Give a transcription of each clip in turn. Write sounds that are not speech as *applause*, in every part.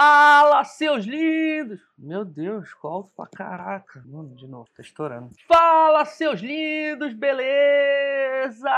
Fala, seus lindos! Meu Deus, alto pra caraca. Mano, de novo, tá estourando. Fala, seus lindos, beleza?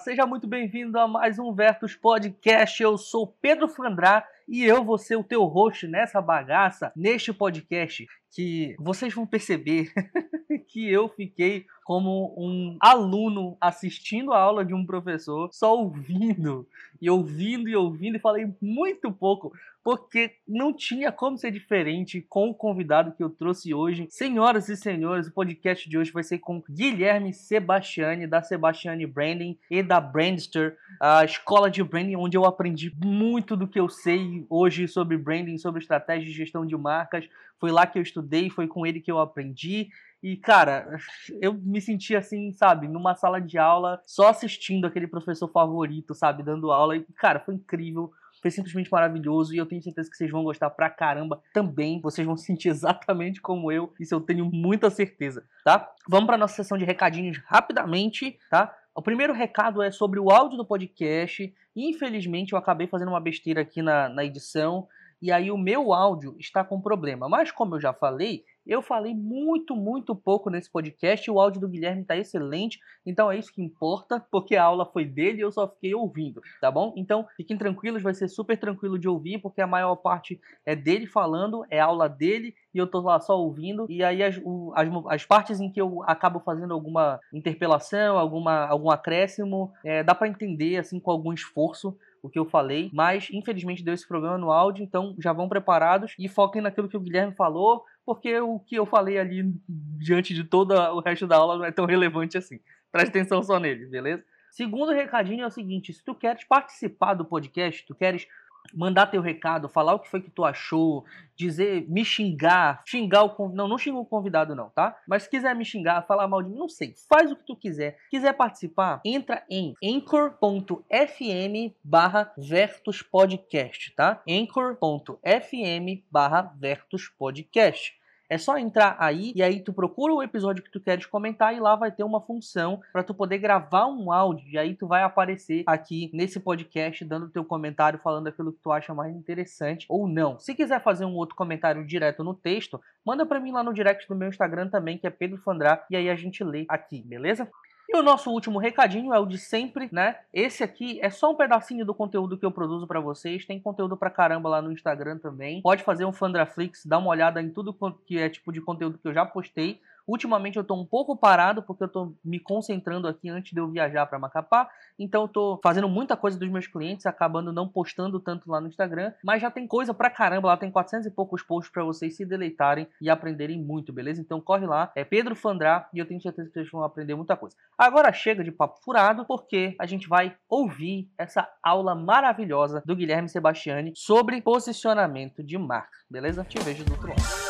Seja muito bem-vindo a mais um Vertus Podcast. Eu sou Pedro Fandrá e eu vou ser o teu host nessa bagaça, neste podcast, que vocês vão perceber *laughs* que eu fiquei como um aluno assistindo a aula de um professor, só ouvindo e ouvindo e ouvindo e falei muito pouco, porque não tinha como ser diferente com o convidado que eu trouxe hoje. Senhoras e senhores, o podcast de hoje vai ser com Guilherme Sebastiani, da Sebastiani Branding e da Brandster, a escola de branding, onde eu aprendi muito do que eu sei hoje sobre branding, sobre estratégia de gestão de marcas. Foi lá que eu estudei, foi com ele que eu aprendi. E, cara, eu me senti assim, sabe, numa sala de aula, só assistindo aquele professor favorito, sabe, dando aula. E, cara, foi incrível. Foi simplesmente maravilhoso e eu tenho certeza que vocês vão gostar pra caramba também. Vocês vão sentir *laughs* exatamente como eu, isso eu tenho muita certeza, tá? Vamos pra nossa sessão de recadinhos rapidamente, tá? O primeiro recado é sobre o áudio do podcast. Infelizmente, eu acabei fazendo uma besteira aqui na, na edição e aí o meu áudio está com problema. Mas como eu já falei, eu falei muito, muito pouco nesse podcast. O áudio do Guilherme está excelente, então é isso que importa, porque a aula foi dele e eu só fiquei ouvindo, tá bom? Então fiquem tranquilos, vai ser super tranquilo de ouvir, porque a maior parte é dele falando, é aula dele e eu tô lá só ouvindo. E aí as, o, as, as, partes em que eu acabo fazendo alguma interpelação, alguma, algum acréscimo, é, dá para entender assim com algum esforço o que eu falei, mas infelizmente deu esse problema no áudio, então já vão preparados e foquem naquilo que o Guilherme falou, porque o que eu falei ali diante de todo o resto da aula não é tão relevante assim. Preste atenção só nele, beleza? Segundo recadinho é o seguinte: se tu queres participar do podcast, tu queres mandar teu recado, falar o que foi que tu achou, dizer, me xingar, xingar o convidado, não, não xinga o convidado não, tá? Mas se quiser me xingar, falar mal de mim, não sei, faz o que tu quiser. Quiser participar, entra em anchor.fm barra Podcast, tá? anchor.fm barra Podcast. É só entrar aí e aí tu procura o episódio que tu queres comentar e lá vai ter uma função para tu poder gravar um áudio e aí tu vai aparecer aqui nesse podcast dando teu comentário falando aquilo que tu acha mais interessante ou não. Se quiser fazer um outro comentário direto no texto, manda para mim lá no direct do meu Instagram também, que é Pedro Fandrá, e aí a gente lê aqui, beleza? E o nosso último recadinho é o de sempre, né? Esse aqui é só um pedacinho do conteúdo que eu produzo para vocês. Tem conteúdo pra caramba lá no Instagram também. Pode fazer um Fandraflix, dar uma olhada em tudo que é tipo de conteúdo que eu já postei. Ultimamente eu tô um pouco parado porque eu tô me concentrando aqui antes de eu viajar para Macapá. Então eu tô fazendo muita coisa dos meus clientes, acabando não postando tanto lá no Instagram, mas já tem coisa pra caramba, lá tem 400 e poucos posts para vocês se deleitarem e aprenderem muito, beleza? Então corre lá, é Pedro Fandrá e eu tenho certeza que vocês vão aprender muita coisa. Agora chega de papo furado porque a gente vai ouvir essa aula maravilhosa do Guilherme Sebastiani sobre posicionamento de marca, beleza? Te vejo do outro lado.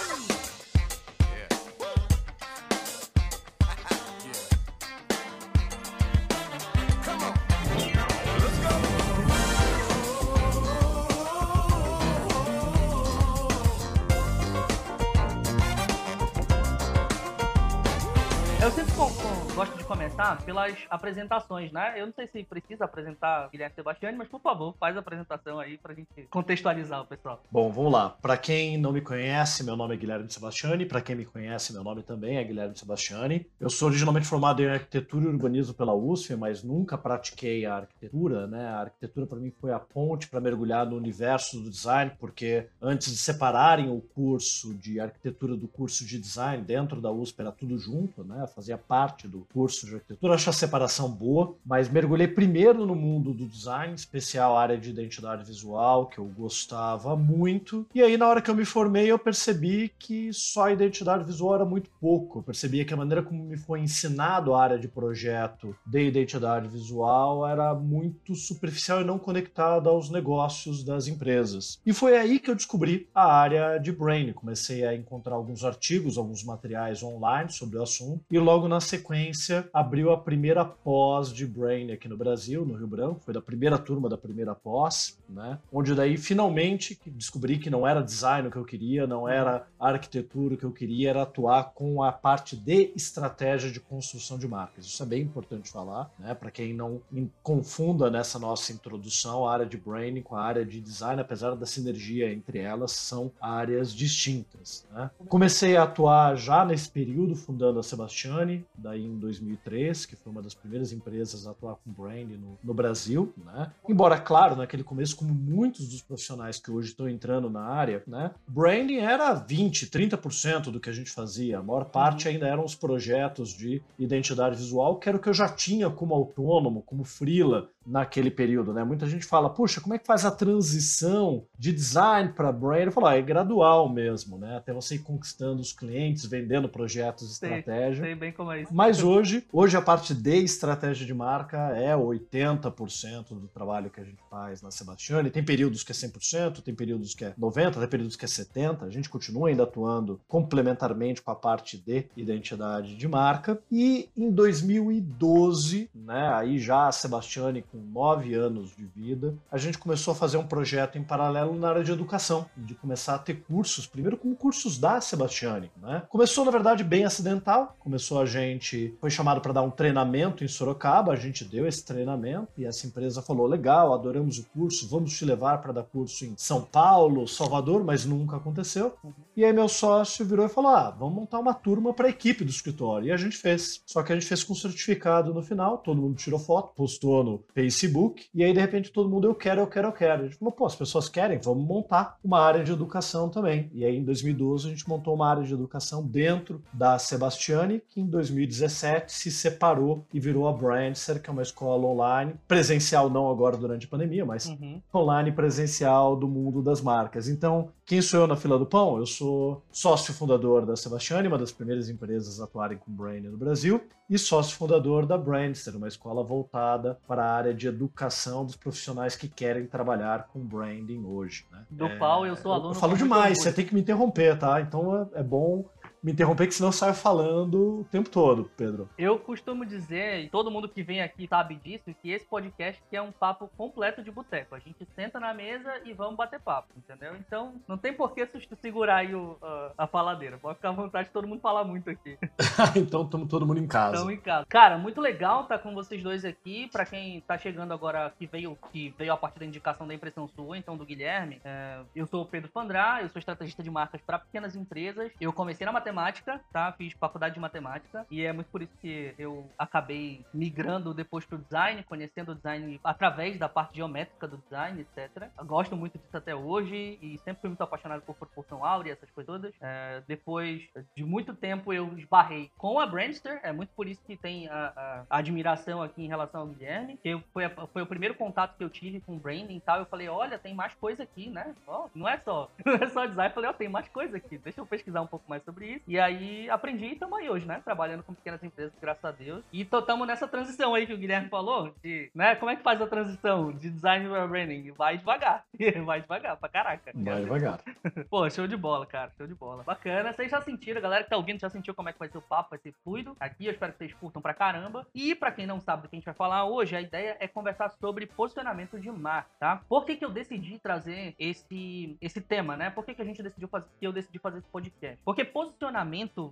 Pelas apresentações, né? Eu não sei se precisa apresentar Guilherme Sebastiani, mas por favor, faz a apresentação aí pra gente contextualizar o pessoal. Bom, vamos lá. Para quem não me conhece, meu nome é Guilherme Sebastiani. Para quem me conhece, meu nome também é Guilherme Sebastiani. Eu sou originalmente formado em arquitetura e urbanismo pela USP, mas nunca pratiquei a arquitetura, né? A arquitetura para mim foi a ponte para mergulhar no universo do design, porque antes de separarem o curso de arquitetura do curso de design dentro da USP era tudo junto, né? Fazia parte do curso de arquitetura, acho a separação boa, mas mergulhei primeiro no mundo do design, especial área de identidade visual, que eu gostava muito. E aí, na hora que eu me formei, eu percebi que só a identidade visual era muito pouco. Eu percebia que a maneira como me foi ensinado a área de projeto de identidade visual era muito superficial e não conectada aos negócios das empresas. E foi aí que eu descobri a área de branding. Comecei a encontrar alguns artigos, alguns materiais online sobre o assunto, e logo na sequência, abriu a primeira pós de Brain aqui no Brasil, no Rio Branco. Foi da primeira turma da primeira pós, né? Onde daí, finalmente, descobri que não era design o que eu queria, não era arquitetura o que eu queria, era atuar com a parte de estratégia de construção de marcas. Isso é bem importante falar, né? Para quem não confunda nessa nossa introdução a área de branding com a área de design, apesar da sinergia entre elas, são áreas distintas. Né? Comecei a atuar já nesse período, fundando a Sebastiani, daí em 2003, que foi uma das primeiras empresas a atuar com branding no, no Brasil. Né? Embora, claro, naquele começo, como muitos dos profissionais que hoje estão entrando na área, né? branding era 20, 30% do que a gente fazia. A maior parte ainda eram os projetos de identidade visual, que era o que eu já tinha como autônomo, como freela, naquele período, né? Muita gente fala, puxa, como é que faz a transição de design para brand? Eu falo, ah, é gradual mesmo, né? Até você ir conquistando os clientes, vendendo projetos de estratégia. Sei bem como é isso. Mas hoje, hoje a parte de estratégia de marca é 80% do trabalho que a gente faz na Sebastiani. Tem períodos que é 100%, tem períodos que é 90%, tem períodos que é 70%. A gente continua ainda atuando complementarmente com a parte de identidade de marca. E em 2012, né, aí já a Sebastiani com nove anos de vida, a gente começou a fazer um projeto em paralelo na área de educação, de começar a ter cursos, primeiro como cursos da Sebastiani. Né? Começou, na verdade, bem acidental. Começou a gente, foi chamado para dar um treinamento em Sorocaba, a gente deu esse treinamento e essa empresa falou: legal, adoramos o curso, vamos te levar para dar curso em São Paulo, Salvador, mas nunca aconteceu. E aí meu sócio virou e falou: ah, vamos montar uma turma para a equipe do escritório. E a gente fez. Só que a gente fez com certificado no final, todo mundo tirou foto, postou no Facebook, e aí de repente todo mundo, eu quero, eu quero, eu quero. A gente falou, pô, as pessoas querem, vamos montar uma área de educação também. E aí em 2012 a gente montou uma área de educação dentro da Sebastiani, que em 2017 se separou e virou a Brandser, que é uma escola online, presencial não agora durante a pandemia, mas uhum. online presencial do mundo das marcas. Então, quem sou eu na fila do pão? Eu sou sócio fundador da Sebastiani, uma das primeiras empresas a atuarem com branding no Brasil, e sócio fundador da Brandster, uma escola voltada para a área de educação dos profissionais que querem trabalhar com branding hoje. Né? Do é, qual eu sou aluno. Eu falo demais, você tem que me interromper, tá? Então é, é bom me interromper, que senão eu saio falando o tempo todo, Pedro. Eu costumo dizer, e todo mundo que vem aqui sabe disso, que esse podcast é um papo completo de boteco. A gente senta na mesa e vamos bater papo, entendeu? Então, não tem por que segurar aí o, a, a faladeira. Pode ficar à vontade, todo mundo fala muito aqui. *laughs* então, estamos todo mundo em casa. Estamos em casa. Cara, muito legal estar tá com vocês dois aqui. Para quem tá chegando agora, que veio, que veio a partir da indicação da impressão sua, então do Guilherme, é, eu sou o Pedro Pandrá, eu sou estrategista de marcas para pequenas empresas. Eu comecei na matemática matemática, tá? Fiz faculdade de matemática e é muito por isso que eu acabei migrando depois pro design, conhecendo o design através da parte geométrica do design, etc. Eu gosto muito disso até hoje e sempre fui muito apaixonado por proporção áurea, essas coisas todas. É, depois de muito tempo eu esbarrei com a Brandster, é muito por isso que tem a, a admiração aqui em relação ao Guilherme, que foi, foi o primeiro contato que eu tive com o branding e tal. Eu falei, olha, tem mais coisa aqui, né? Oh, não é só, *laughs* não é só design. Eu falei, ó, oh, tem mais coisa aqui, deixa eu pesquisar um pouco mais sobre isso. E aí aprendi e estamos aí hoje, né? Trabalhando com pequenas empresas, graças a Deus. E estamos nessa transição aí que o Guilherme falou, de, né? Como é que faz a transição de design para branding? Vai devagar. *laughs* Vai devagar, pra caraca. Vai devagar. *laughs* Pô, show de bola, cara. Show de bola. Bacana. Vocês já sentiram, galera que tá ouvindo já sentiu como é que vai ser o papo, vai ser fluido. Aqui eu espero que vocês curtam pra caramba. E pra quem não sabe do que a gente vai falar hoje, a ideia é conversar sobre posicionamento de marca, tá? Por que, que eu decidi trazer esse, esse tema, né? Por que, que a gente decidiu fazer, que eu decidi fazer esse podcast? Porque posicionamento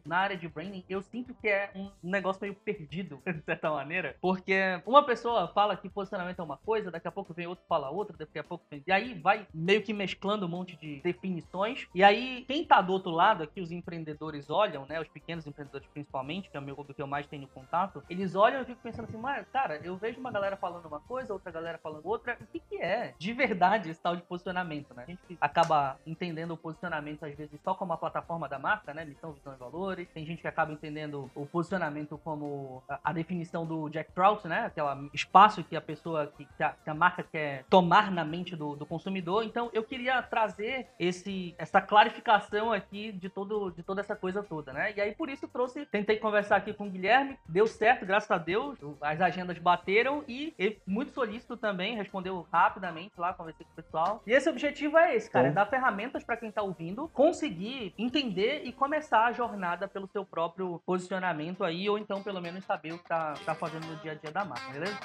na área de branding, eu sinto que é um negócio meio perdido, *laughs* de certa maneira. Porque uma pessoa fala que posicionamento é uma coisa, daqui a pouco vem outro fala outra, daqui a pouco vem. E aí vai meio que mesclando um monte de definições. E aí, quem tá do outro lado aqui, os empreendedores olham, né? Os pequenos empreendedores principalmente, que é o meu do que eu mais tenho contato, eles olham e fico pensando assim, mas, cara, eu vejo uma galera falando uma coisa, outra galera falando outra. O que, que é de verdade esse tal de posicionamento, né? A gente acaba entendendo o posicionamento, às vezes, só como uma plataforma da marca, né? Missão, visão e valores. Tem gente que acaba entendendo o posicionamento como a, a definição do Jack Trout, né? Aquele espaço que a pessoa, que, que, a, que a, marca quer tomar na mente do, do, consumidor. Então, eu queria trazer esse, essa clarificação aqui de, todo, de toda essa coisa toda, né? E aí, por isso, trouxe, tentei conversar aqui com o Guilherme, deu certo, graças a Deus, as agendas bateram e ele, muito solícito também, respondeu rapidamente lá, conversei com o pessoal. E esse objetivo é esse, cara, é dar ferramentas para quem tá ouvindo conseguir entender e começar começar a jornada pelo seu próprio posicionamento aí, ou então pelo menos saber o que tá, tá fazendo no dia a dia da marca, beleza?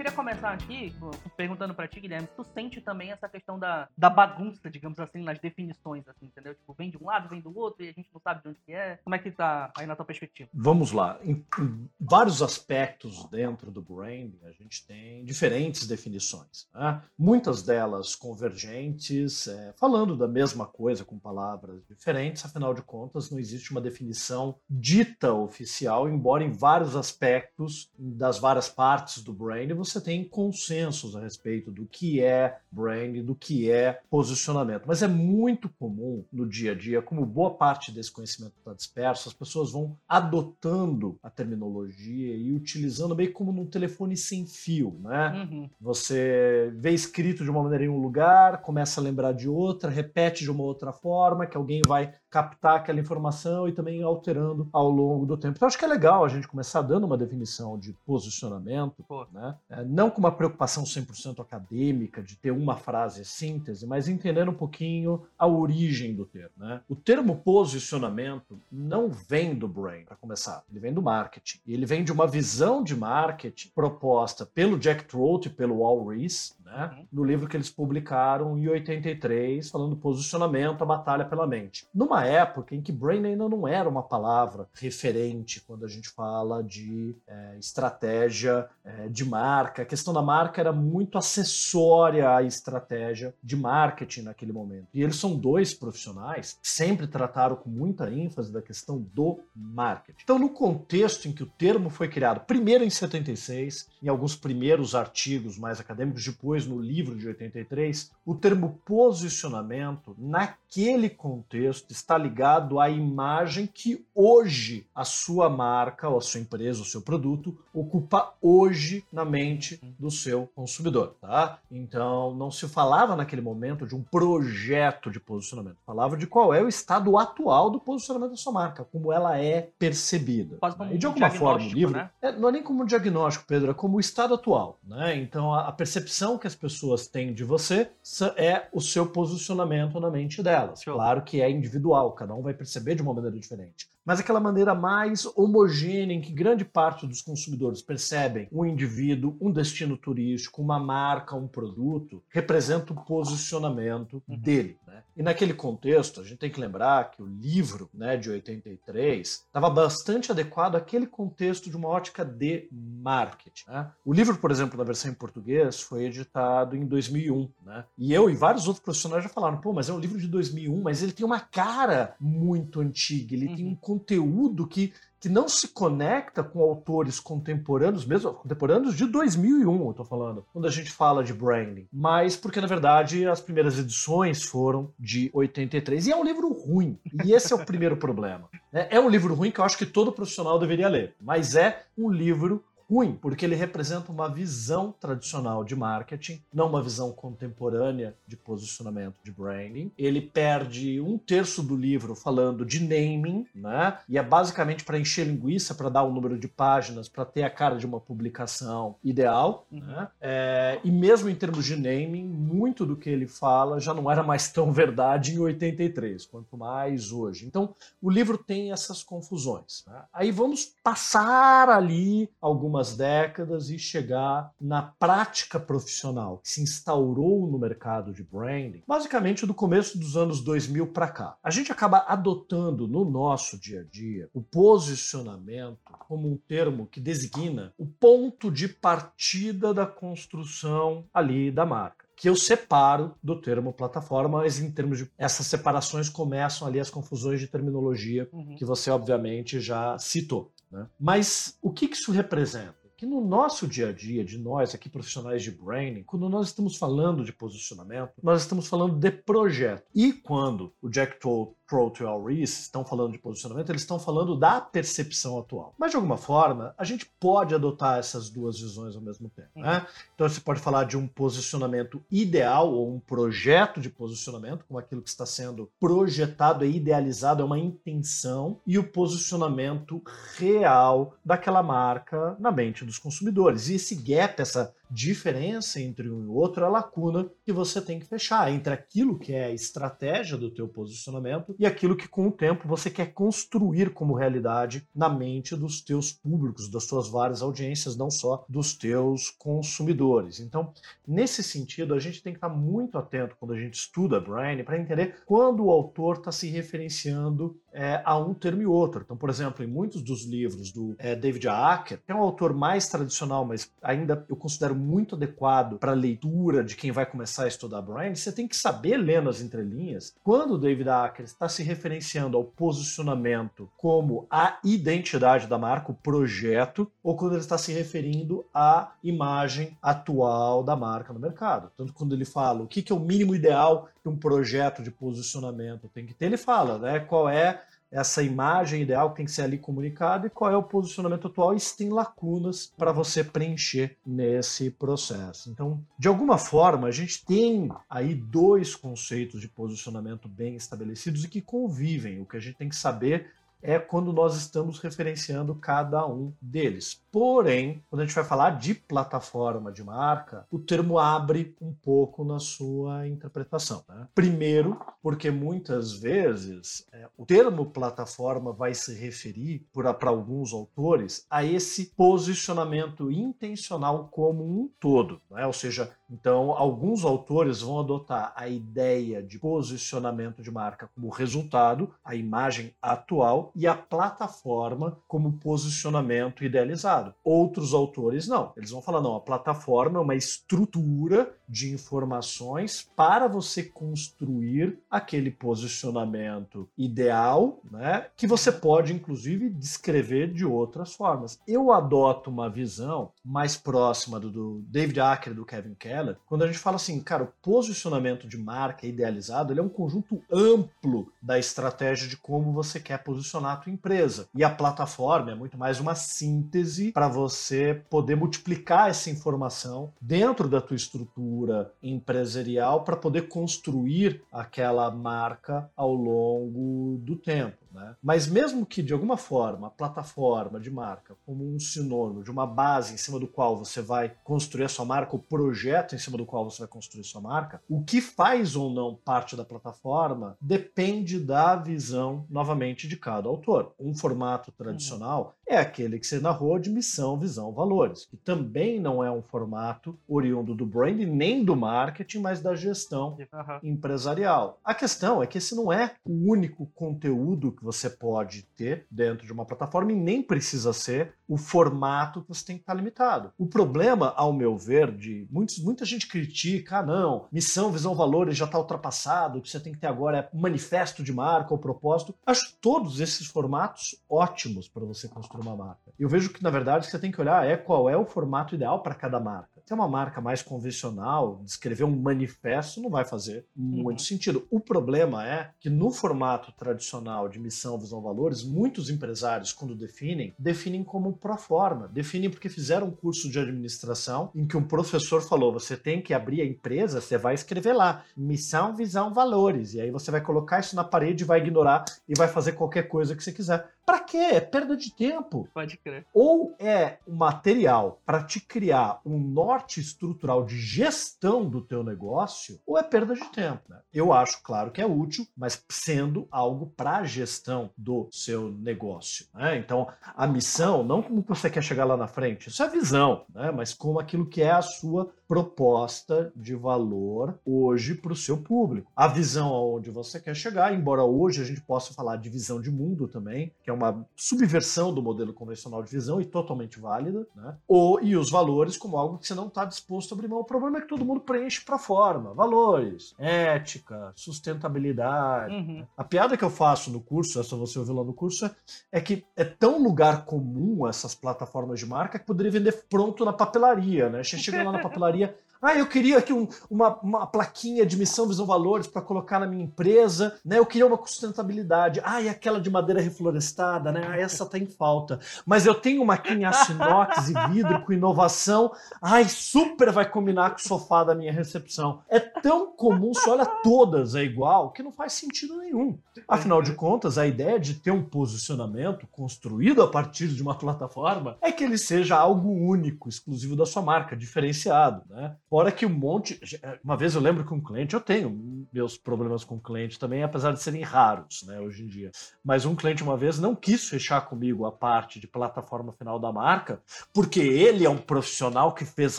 Queria começar aqui perguntando pra ti, Guilherme, tu sente também essa questão da, da bagunça, digamos assim, nas definições, assim, entendeu? Tipo, vem de um lado, vem do outro, e a gente não sabe de onde que é. Como é que tá aí na tua perspectiva? Vamos lá. Em, em vários aspectos dentro do branding, a gente tem diferentes definições. Né? Muitas delas convergentes, é, falando da mesma coisa com palavras diferentes, afinal de contas, não existe uma definição dita oficial, embora em vários aspectos das várias partes do brand, você tem consensos a respeito do que é brand, do que é posicionamento. Mas é muito comum no dia a dia, como boa parte desse conhecimento está disperso, as pessoas vão adotando a terminologia e utilizando meio como num telefone sem fio, né? Uhum. Você vê escrito de uma maneira em um lugar, começa a lembrar de outra, repete de uma outra forma, que alguém vai captar aquela informação e também alterando ao longo do tempo. Então acho que é legal a gente começar dando uma definição de posicionamento, né? É, não com uma preocupação 100% acadêmica de ter uma frase síntese, mas entendendo um pouquinho a origem do termo. Né? O termo posicionamento não vem do brain, para começar, ele vem do marketing. E ele vem de uma visão de marketing proposta pelo Jack Trout e pelo Al Rees, né? Uhum. No livro que eles publicaram em 83, falando posicionamento, a batalha pela mente. Numa época em que brain ainda não era uma palavra referente quando a gente fala de é, estratégia é, de marca. A questão da marca era muito acessória à estratégia de marketing naquele momento. E eles são dois profissionais sempre trataram com muita ênfase da questão do marketing. Então, no contexto em que o termo foi criado, primeiro em 76, em alguns primeiros artigos mais acadêmicos, depois no livro de 83, o termo posicionamento, naquele contexto, está ligado à imagem que hoje a sua marca, ou a sua empresa, o seu produto, ocupa hoje na mente do seu consumidor. Tá? Então, não se falava naquele momento de um projeto de posicionamento, falava de qual é o estado atual do posicionamento da sua marca, como ela é percebida. Né? E de alguma forma, o livro né? é, não é nem como um diagnóstico, Pedro, é como o estado atual. Né? Então, a, percepção que as pessoas têm de você é o seu posicionamento na mente delas. Claro que é individual, cada um vai perceber de uma maneira diferente mas aquela maneira mais homogênea em que grande parte dos consumidores percebem um indivíduo, um destino turístico, uma marca, um produto, representa o posicionamento uhum. dele. Né? E naquele contexto, a gente tem que lembrar que o livro né, de 83 estava bastante adequado àquele contexto de uma ótica de marketing. Né? O livro, por exemplo, na versão em português, foi editado em 2001. Né? E eu e vários outros profissionais já falaram, pô, mas é um livro de 2001, mas ele tem uma cara muito antiga, ele uhum. tem um conteúdo que, que não se conecta com autores contemporâneos, mesmo contemporâneos de 2001, eu tô falando, quando a gente fala de branding. Mas porque, na verdade, as primeiras edições foram de 83. E é um livro ruim. E esse é o primeiro problema. É, é um livro ruim que eu acho que todo profissional deveria ler. Mas é um livro ruim, porque ele representa uma visão tradicional de marketing, não uma visão contemporânea de posicionamento de branding. Ele perde um terço do livro falando de naming, né? E é basicamente para encher linguiça, para dar o um número de páginas, para ter a cara de uma publicação ideal. Uhum. Né? É, e mesmo em termos de naming, muito do que ele fala já não era mais tão verdade em 83, quanto mais hoje. Então, o livro tem essas confusões. Né? Aí vamos passar ali algumas algumas décadas e chegar na prática profissional que se instaurou no mercado de branding, basicamente do começo dos anos 2000 para cá. A gente acaba adotando no nosso dia a dia o posicionamento como um termo que designa o ponto de partida da construção ali da marca que eu separo do termo plataforma, mas em termos de essas separações começam ali as confusões de terminologia uhum. que você obviamente já citou. Né? Mas o que, que isso representa? Que no nosso dia a dia, de nós aqui profissionais de branding, quando nós estamos falando de posicionamento, nós estamos falando de projeto. E quando o Jack Pro to All Risks estão falando de posicionamento, eles estão falando da percepção atual. Mas de alguma forma, a gente pode adotar essas duas visões ao mesmo tempo. Né? Então você pode falar de um posicionamento ideal ou um projeto de posicionamento, como aquilo que está sendo projetado, é idealizado, é uma intenção, e o posicionamento real daquela marca na mente dos consumidores. E esse gap, essa diferença entre um e outro, é a lacuna que você tem que fechar entre aquilo que é a estratégia do teu posicionamento e aquilo que com o tempo você quer construir como realidade na mente dos teus públicos, das suas várias audiências, não só dos teus consumidores. Então, nesse sentido, a gente tem que estar muito atento quando a gente estuda Brain para entender quando o autor está se referenciando é, a um termo e outro. Então, por exemplo, em muitos dos livros do é, David Acker, que é um autor mais tradicional, mas ainda eu considero muito adequado para a leitura de quem vai começar a estudar brand, você tem que saber ler nas entrelinhas quando o David Acker está se referenciando ao posicionamento como a identidade da marca, o projeto, ou quando ele está se referindo à imagem atual da marca no mercado. Tanto quando ele fala o que, que é o mínimo ideal que um projeto de posicionamento tem que ter, ele fala né, qual é essa imagem ideal que tem que ser ali comunicada e qual é o posicionamento atual e se tem lacunas para você preencher nesse processo. Então, de alguma forma, a gente tem aí dois conceitos de posicionamento bem estabelecidos e que convivem. O que a gente tem que saber é quando nós estamos referenciando cada um deles. Porém, quando a gente vai falar de plataforma de marca, o termo abre um pouco na sua interpretação. Né? Primeiro, porque muitas vezes é, o termo plataforma vai se referir, para alguns autores, a esse posicionamento intencional como um todo. Né? Ou seja, então, alguns autores vão adotar a ideia de posicionamento de marca como resultado, a imagem atual, e a plataforma como posicionamento idealizado. Outros autores não. Eles vão falar: não, a plataforma é uma estrutura de informações para você construir aquele posicionamento ideal, né? Que você pode, inclusive, descrever de outras formas. Eu adoto uma visão mais próxima do, do David Acker do Kevin Kelly quando a gente fala assim, cara, o posicionamento de marca idealizado ele é um conjunto amplo da estratégia de como você quer posicionar a tua empresa. E a plataforma é muito mais uma síntese para você poder multiplicar essa informação dentro da tua estrutura empresarial para poder construir aquela marca ao longo do tempo. Né? Mas mesmo que de alguma forma a plataforma de marca, como um sinônimo de uma base em cima do qual você vai construir a sua marca, o projeto em cima do qual você vai construir a sua marca, o que faz ou não parte da plataforma depende da visão, novamente, de cada autor. Um formato tradicional é aquele que você narrou de missão, visão, valores, que também não é um formato oriundo do branding nem do marketing, mas da gestão uhum. empresarial. A questão é que esse não é o único conteúdo que você pode ter dentro de uma plataforma e nem precisa ser o formato que você tem que estar limitado. O problema, ao meu ver, de muitos, muita gente critica, ah, não, missão, visão, valores já está ultrapassado, o que você tem que ter agora é manifesto de marca ou propósito. Acho todos esses formatos ótimos para você construir uma marca. Eu vejo que, na verdade, você tem que olhar é qual é o formato ideal para cada marca. É uma marca mais convencional, descrever um manifesto não vai fazer muito uhum. sentido. O problema é que no formato tradicional de missão, visão, valores, muitos empresários, quando definem, definem como pro forma. Definem porque fizeram um curso de administração em que um professor falou: você tem que abrir a empresa, você vai escrever lá missão, visão, valores. E aí você vai colocar isso na parede, vai ignorar e vai fazer qualquer coisa que você quiser. Para quê? É perda de tempo. Pode crer. Ou é um material para te criar um norte estrutural de gestão do teu negócio, ou é perda de tempo. Né? Eu acho, claro, que é útil, mas sendo algo para gestão do seu negócio. Né? Então, a missão, não como você quer chegar lá na frente, isso é visão, né? mas como aquilo que é a sua proposta de valor hoje para o seu público. A visão aonde você quer chegar, embora hoje a gente possa falar de visão de mundo também, que é uma subversão do modelo convencional de visão e totalmente válida, né? Ou, e os valores como algo que você não está disposto a abrir mão. O problema é que todo mundo preenche para forma. Valores, ética, sustentabilidade. Uhum. Né? A piada que eu faço no curso, essa você ouviu lá no curso, é, é que é tão lugar comum essas plataformas de marca que poderia vender pronto na papelaria, né? Você chega lá na *laughs* papelaria, Ah, eu queria aqui um, uma, uma plaquinha de missão, visão, valores para colocar na minha empresa, né? Eu queria uma sustentabilidade. Ah, e aquela de madeira reflorestada, né? Ah, essa tá em falta. Mas eu tenho uma aqui em aço inox e vidro com inovação. Ai, super vai combinar com o sofá da minha recepção. É tão comum, se olha todas é igual, que não faz sentido nenhum. Afinal de contas, a ideia de ter um posicionamento construído a partir de uma plataforma é que ele seja algo único, exclusivo da sua marca, diferenciado, né? Fora que um monte. Uma vez eu lembro que um cliente, eu tenho meus problemas com cliente também, apesar de serem raros, né, hoje em dia. Mas um cliente uma vez não quis fechar comigo a parte de plataforma final da marca, porque ele é um profissional que fez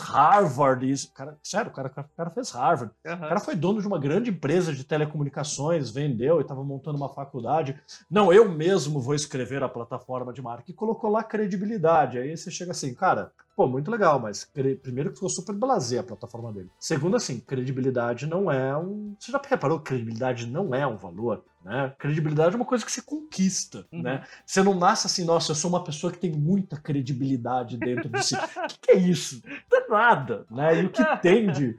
Harvard. Isso, cara, sério, o cara, o cara fez Harvard. Uhum. O cara foi dono de uma grande empresa de telecomunicações, vendeu e estava montando uma faculdade. Não, eu mesmo vou escrever a plataforma de marca e colocou lá credibilidade. Aí você chega assim, cara, Pô, muito legal, mas primeiro que ficou super blasé a plataforma dele. Segundo, assim, credibilidade não é um. Você já reparou que credibilidade não é um valor? Né? Credibilidade é uma coisa que você conquista, uhum. né? Você não nasce assim, nossa, eu sou uma pessoa que tem muita credibilidade dentro de si. O *laughs* que, que, é isso? Não é nada, né? E o que tem de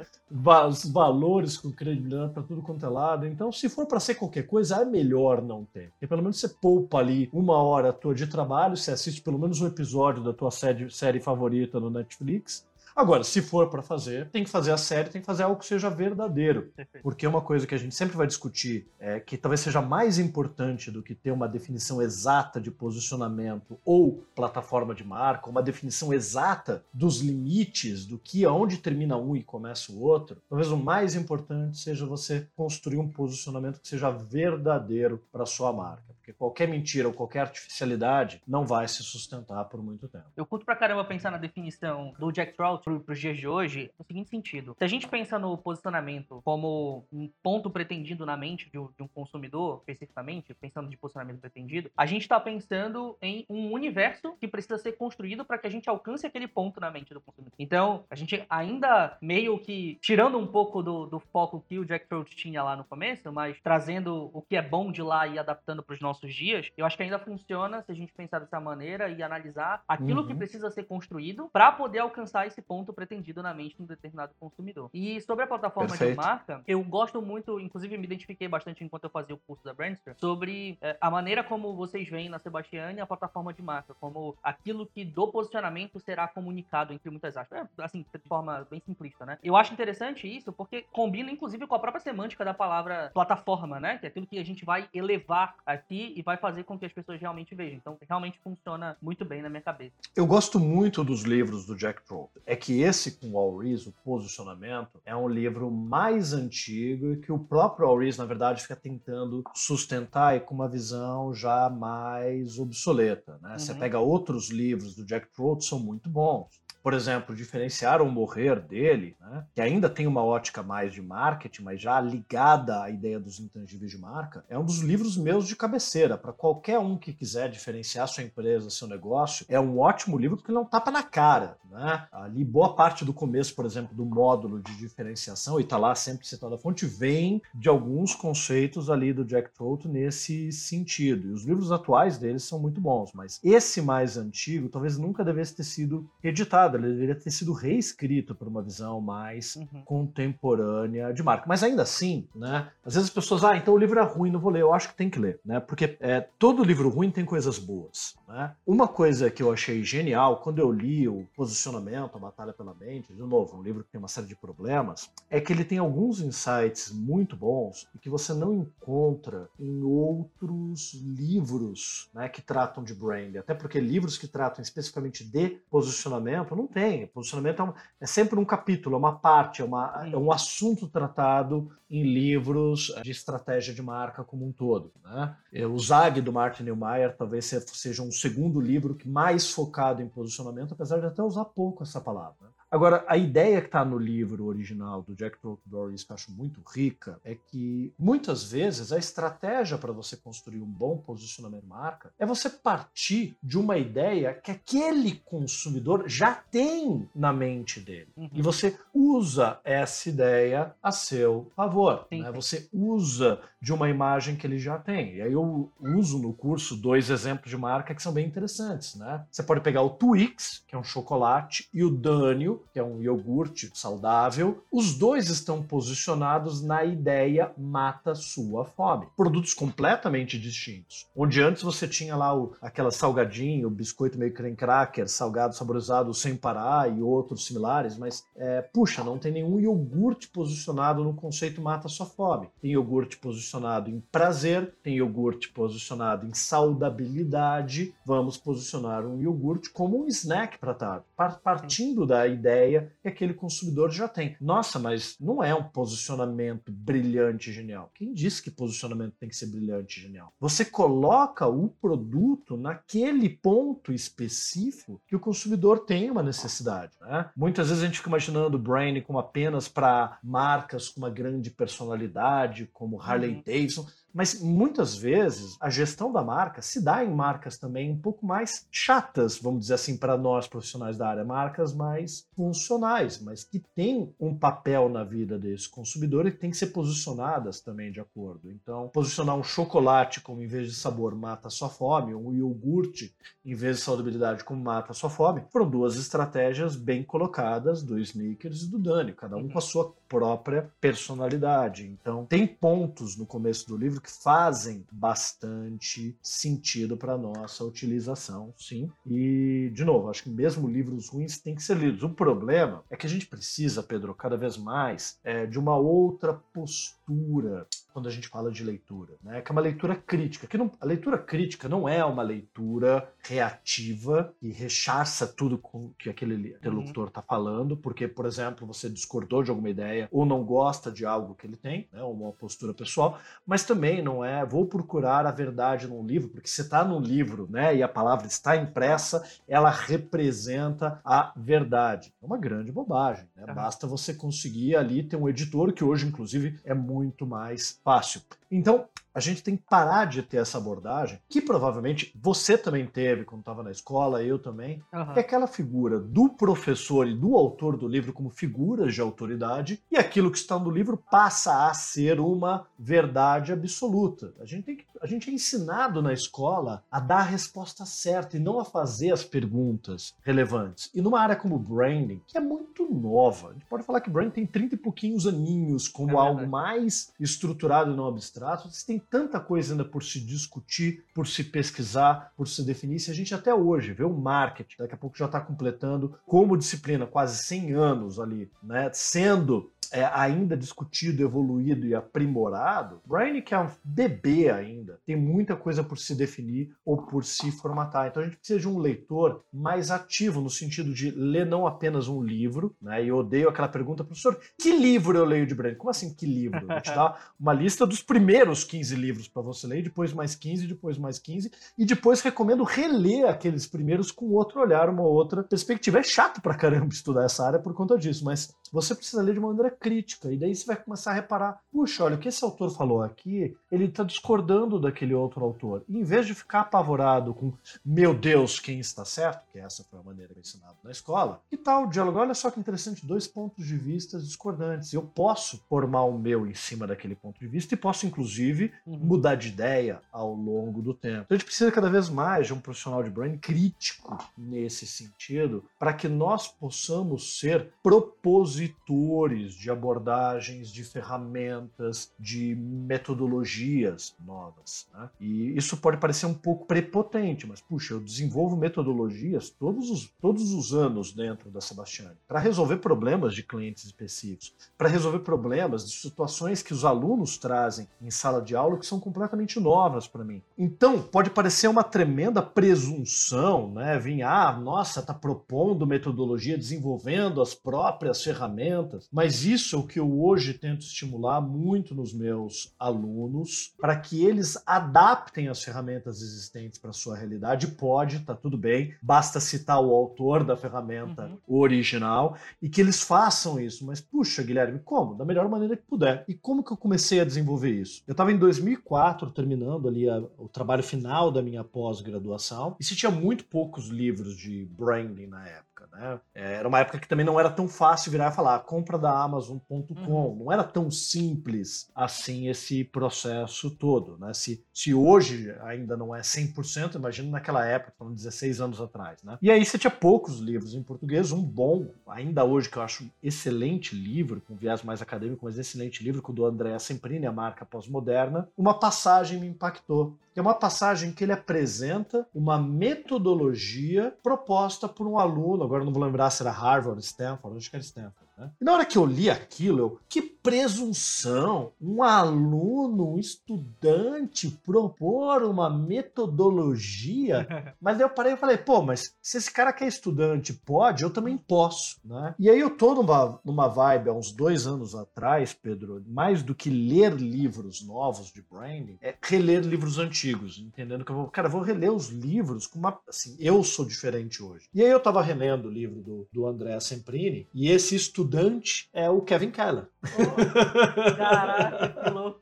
os valores com credibilidade para tudo quanto é lado. Então, se for para ser qualquer coisa, é melhor não ter. Porque pelo menos você poupa ali uma hora tua de trabalho, você assiste pelo menos um episódio da tua série, série favorita no Netflix, Agora, se for para fazer, tem que fazer a série, tem que fazer algo que seja verdadeiro. Porque é uma coisa que a gente sempre vai discutir, é, que talvez seja mais importante do que ter uma definição exata de posicionamento ou plataforma de marca, uma definição exata dos limites, do que aonde termina um e começa o outro. Talvez o mais importante seja você construir um posicionamento que seja verdadeiro para sua marca. Qualquer mentira ou qualquer artificialidade não vai se sustentar por muito tempo. Eu curto pra caramba pensar na definição do Jack Trout para os dias de hoje no seguinte sentido. Se a gente pensa no posicionamento como um ponto pretendido na mente de um, de um consumidor, especificamente, pensando de posicionamento pretendido, a gente está pensando em um universo que precisa ser construído para que a gente alcance aquele ponto na mente do consumidor. Então, a gente ainda meio que tirando um pouco do, do foco que o Jack Trout tinha lá no começo, mas trazendo o que é bom de lá e adaptando para os nossos dias, eu acho que ainda funciona se a gente pensar dessa maneira e analisar aquilo uhum. que precisa ser construído para poder alcançar esse ponto ponto pretendido na mente de um determinado consumidor. E sobre a plataforma Perfeito. de marca, eu gosto muito, inclusive me identifiquei bastante enquanto eu fazia o curso da Brandster, sobre é, a maneira como vocês veem na Sebastiane a plataforma de marca, como aquilo que do posicionamento será comunicado entre muitas aspas. É, assim, de forma bem simplista, né? Eu acho interessante isso porque combina, inclusive, com a própria semântica da palavra plataforma, né? Que é aquilo que a gente vai elevar aqui e vai fazer com que as pessoas realmente vejam. Então, realmente funciona muito bem na minha cabeça. Eu gosto muito dos livros do Jack Troll. É que esse com o Alris, o posicionamento, é um livro mais antigo e que o próprio Alris, na verdade, fica tentando sustentar e com uma visão já mais obsoleta. Né? Uhum. Você pega outros livros do Jack Trout, são muito bons por exemplo, diferenciar ou morrer dele, né, que ainda tem uma ótica mais de marketing, mas já ligada à ideia dos intangíveis de marca, é um dos livros meus de cabeceira. Para qualquer um que quiser diferenciar sua empresa, seu negócio, é um ótimo livro porque não tapa na cara. Né? Ali, boa parte do começo, por exemplo, do módulo de diferenciação, e está lá sempre citado a fonte, vem de alguns conceitos ali do Jack Trout nesse sentido. E os livros atuais deles são muito bons, mas esse mais antigo talvez nunca devesse ter sido editado ele deveria ter sido reescrito por uma visão mais uhum. contemporânea de marca. Mas ainda assim, né? Às vezes as pessoas, ah, então o livro é ruim, não vou ler. Eu acho que tem que ler, né? Porque é, todo livro ruim tem coisas boas, né? Uma coisa que eu achei genial quando eu li o Posicionamento, a Batalha pela Mente, de novo, um livro que tem uma série de problemas, é que ele tem alguns insights muito bons e que você não encontra em outros livros, né, que tratam de brand. Até porque livros que tratam especificamente de posicionamento não tem. Posicionamento é, um, é sempre um capítulo, é uma parte, é, uma, é um assunto tratado em livros de estratégia de marca como um todo. Né? É, o Zag do Martin Neumeier talvez seja um segundo livro que mais focado em posicionamento, apesar de até usar pouco essa palavra. Agora, a ideia que está no livro original do Jack Doris, que eu acho muito rica, é que muitas vezes a estratégia para você construir um bom posicionamento de marca é você partir de uma ideia que aquele consumidor já tem na mente dele. Uhum. E você usa essa ideia a seu favor. Né? Você usa de uma imagem que ele já tem. E aí eu uso no curso dois exemplos de marca que são bem interessantes. Né? Você pode pegar o Twix, que é um chocolate, e o Dânio, que é um iogurte saudável, os dois estão posicionados na ideia mata sua fome. Produtos completamente distintos. Onde antes você tinha lá o, aquela salgadinho, o biscoito meio creme cracker, salgado saborizado sem parar e outros similares, mas é, puxa, não tem nenhum iogurte posicionado no conceito mata sua fome. Tem iogurte posicionado em prazer, tem iogurte posicionado em saudabilidade. Vamos posicionar um iogurte como um snack para tarde, partindo da ideia que aquele consumidor já tem. Nossa, mas não é um posicionamento brilhante e genial. Quem disse que posicionamento tem que ser brilhante e genial? Você coloca o produto naquele ponto específico que o consumidor tem uma necessidade. Né? Muitas vezes a gente fica imaginando o Brain como apenas para marcas com uma grande personalidade, como Harley uhum. Davidson. Mas muitas vezes a gestão da marca se dá em marcas também um pouco mais chatas, vamos dizer assim, para nós profissionais da área, marcas mais funcionais, mas que têm um papel na vida desse consumidor e que têm que ser posicionadas também de acordo. Então, posicionar um chocolate como em vez de sabor mata sua fome, um iogurte em vez de saudabilidade como mata sua fome, foram duas estratégias bem colocadas do Snickers e do Dani, cada um com a sua própria personalidade. Então, tem pontos no começo do livro que fazem bastante sentido para nossa utilização, sim. E, de novo, acho que mesmo livros ruins têm que ser lidos. O problema é que a gente precisa, Pedro, cada vez mais, é, de uma outra postura quando a gente fala de leitura, né? Que é uma leitura crítica. Que não, a leitura crítica não é uma leitura reativa e rechaça tudo que aquele interlocutor está uhum. falando, porque, por exemplo, você discordou de alguma ideia ou não gosta de algo que ele tem, né? Uma postura pessoal, mas também não é vou procurar a verdade num livro, porque você está num livro, né? E a palavra está impressa, ela representa a verdade. É uma grande bobagem, né? Uhum. Basta você conseguir ali ter um editor que hoje, inclusive, é muito mais fácil. Então, a gente tem que parar de ter essa abordagem, que provavelmente você também teve quando estava na escola, eu também, uhum. que é aquela figura do professor e do autor do livro como figuras de autoridade, e aquilo que está no livro passa a ser uma verdade absoluta. A gente, tem que, a gente é ensinado na escola a dar a resposta certa e não a fazer as perguntas relevantes. E numa área como branding, que é muito nova, a gente pode falar que branding tem 30 e pouquinhos aninhos como é algo mais estruturado e não abstrato, você tem tanta coisa ainda por se discutir, por se pesquisar, por se definir. Se a gente até hoje vê o marketing, daqui a pouco já está completando como disciplina quase 100 anos ali, né, sendo é, ainda discutido, evoluído e aprimorado, Brian, que é um bebê ainda, tem muita coisa por se definir ou por se formatar. Então a gente precisa de um leitor mais ativo, no sentido de ler não apenas um livro, né? E eu odeio aquela pergunta, professor, que livro eu leio de Brian? Como assim, que livro? Vou te dar *laughs* uma lista dos primeiros 15 livros para você ler, depois mais 15, depois mais 15, e depois recomendo reler aqueles primeiros com outro olhar, uma outra perspectiva. É chato pra caramba estudar essa área por conta disso, mas você precisa ler de uma maneira crítica. E daí você vai começar a reparar: puxa, olha, o que esse autor falou aqui, ele está discordando daquele outro autor. E em vez de ficar apavorado com, meu Deus, quem está certo, que essa foi a maneira que na escola, que tal diálogo? Olha só que interessante, dois pontos de vista discordantes. Eu posso formar o meu em cima daquele ponto de vista e posso, inclusive, uhum. mudar de ideia ao longo do tempo. Então a gente precisa cada vez mais de um profissional de branding crítico nesse sentido, para que nós possamos ser propositores de abordagens, de ferramentas, de metodologias novas. Né? E isso pode parecer um pouco prepotente, mas puxa, eu desenvolvo metodologias todos os, todos os anos dentro da Sebastiane para resolver problemas de clientes específicos, para resolver problemas de situações que os alunos trazem em sala de aula que são completamente novas para mim. Então, pode parecer uma tremenda presunção, né? Vir, ah, nossa, está propondo metodologia, desenvolvendo as próprias ferramentas mas isso é o que eu hoje tento estimular muito nos meus alunos, para que eles adaptem as ferramentas existentes para a sua realidade. Pode, tá tudo bem, basta citar o autor da ferramenta uhum. original e que eles façam isso. Mas, puxa, Guilherme, como? Da melhor maneira que puder. E como que eu comecei a desenvolver isso? Eu estava em 2004 terminando ali a, o trabalho final da minha pós-graduação e se tinha muito poucos livros de branding na época. Época, né? É, era uma época que também não era tão fácil virar e falar compra da Amazon.com. Uhum. Não era tão simples assim esse processo todo, né? Se, se hoje ainda não é 100%, imagina naquela época, falando 16 anos atrás, né? E aí você tinha poucos livros em português, um bom, ainda hoje que eu acho excelente livro, com viés mais acadêmico, mas excelente livro, com o do André Semprini, A Marca Pós-Moderna, uma passagem me impactou que é uma passagem que ele apresenta uma metodologia proposta por um aluno, agora não vou lembrar se era Harvard Stanford, acho que era Stanford né? E na hora que eu li aquilo, eu, que presunção! Um aluno, um estudante propor uma metodologia. *laughs* mas aí eu parei e falei, pô, mas se esse cara que é estudante pode, eu também posso, né? E aí eu tô numa, numa vibe há uns dois anos atrás, Pedro, mais do que ler livros novos de branding, é reler livros antigos, entendendo que eu vou, cara, eu vou reler os livros com uma, assim, eu sou diferente hoje. E aí eu tava relendo o livro do, do André Semprini, e esse estudante estudante é o Kevin Keller. Oh, caraca, que louco.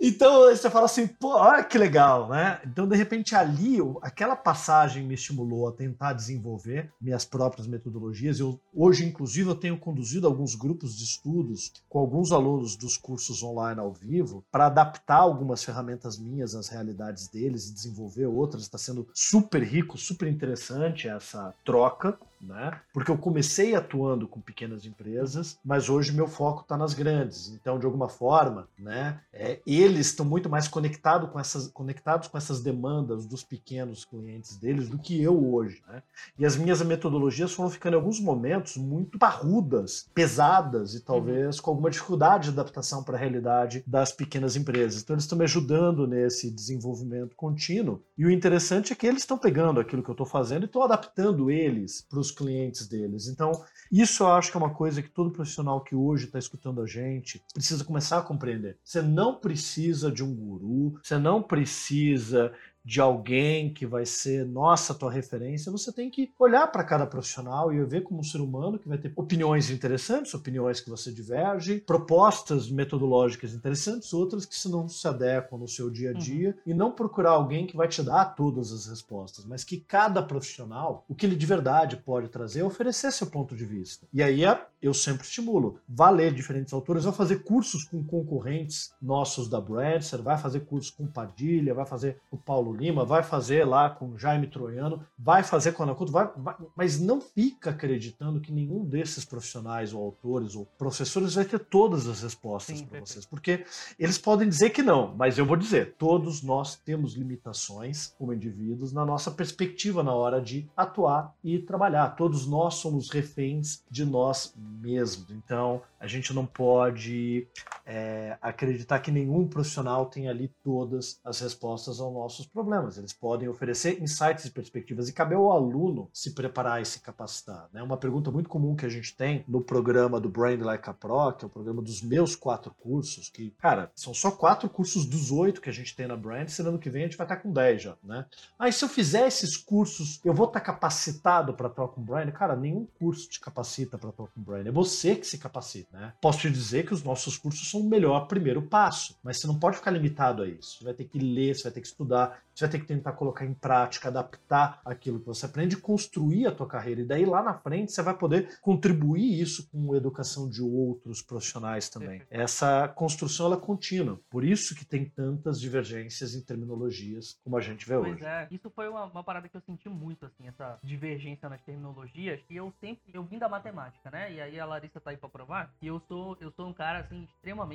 Então você fala assim, pô, olha que legal, né? Então, de repente, ali, aquela passagem me estimulou a tentar desenvolver minhas próprias metodologias. Eu, hoje, inclusive, eu tenho conduzido alguns grupos de estudos com alguns alunos dos cursos online ao vivo para adaptar algumas ferramentas minhas às realidades deles e desenvolver outras. Está sendo super rico, super interessante essa troca né? Porque eu comecei atuando com pequenas empresas, mas hoje meu foco está nas grandes. Então, de alguma forma, né? É, eles estão muito mais conectado com essas, conectados com essas demandas dos pequenos clientes deles do que eu hoje, né? E as minhas metodologias foram ficando em alguns momentos muito parrudas, pesadas e talvez uhum. com alguma dificuldade de adaptação para a realidade das pequenas empresas. Então, eles estão me ajudando nesse desenvolvimento contínuo. E o interessante é que eles estão pegando aquilo que eu estou fazendo e estão adaptando eles para os clientes deles. Então, isso eu acho que é uma coisa que todo profissional que hoje está escutando a gente precisa começar a compreender. Você não precisa de um guru, você não precisa de alguém que vai ser nossa tua referência, você tem que olhar para cada profissional e ver como um ser humano que vai ter opiniões interessantes, opiniões que você diverge, propostas metodológicas interessantes, outras que se não se adequam no seu dia a uhum. dia uhum. e não procurar alguém que vai te dar todas as respostas, mas que cada profissional, o que ele de verdade pode trazer é oferecer seu ponto de vista. E aí é, eu sempre estimulo, vá ler diferentes autores, vai fazer cursos com concorrentes nossos da Brancer, vai fazer cursos com Padilha, vai fazer com o Paulo Lima, vai fazer lá com Jaime Troiano, vai fazer com a Anacuto, vai, vai, mas não fica acreditando que nenhum desses profissionais ou autores ou professores vai ter todas as respostas para vocês, porque eles podem dizer que não, mas eu vou dizer, todos nós temos limitações como indivíduos na nossa perspectiva na hora de atuar e trabalhar. Todos nós somos reféns de nós mesmos. Então, a gente não pode é, acreditar que nenhum profissional tem ali todas as respostas aos nossos problemas. Eles podem oferecer insights e perspectivas e cabe ao aluno se preparar e se capacitar. Né? uma pergunta muito comum que a gente tem no programa do Brand Like a Pro, que é o programa dos meus quatro cursos, que, cara, são só quatro cursos dos oito que a gente tem na Brand, se ano que vem a gente vai estar com dez já, né? E se eu fizer esses cursos, eu vou estar capacitado para atuar com Brand? Cara, nenhum curso te capacita para atuar com Brand. É você que se capacita. Né? Posso te dizer que os nossos cursos são o melhor primeiro passo, mas você não pode ficar limitado a isso. Você vai ter que ler, você vai ter que estudar, você vai ter que tentar colocar em prática, adaptar aquilo que você aprende, construir a tua carreira. E daí lá na frente você vai poder contribuir isso com a educação de outros profissionais também. Essa construção ela é contínua. Por isso que tem tantas divergências em terminologias como a gente vê pois hoje. É. Isso foi uma, uma, parada que eu senti muito, assim, essa divergência nas terminologias. E eu sempre, eu vim da matemática, né? E aí a Larissa tá aí pra provar. E eu sou, eu sou um cara, assim, extremamente.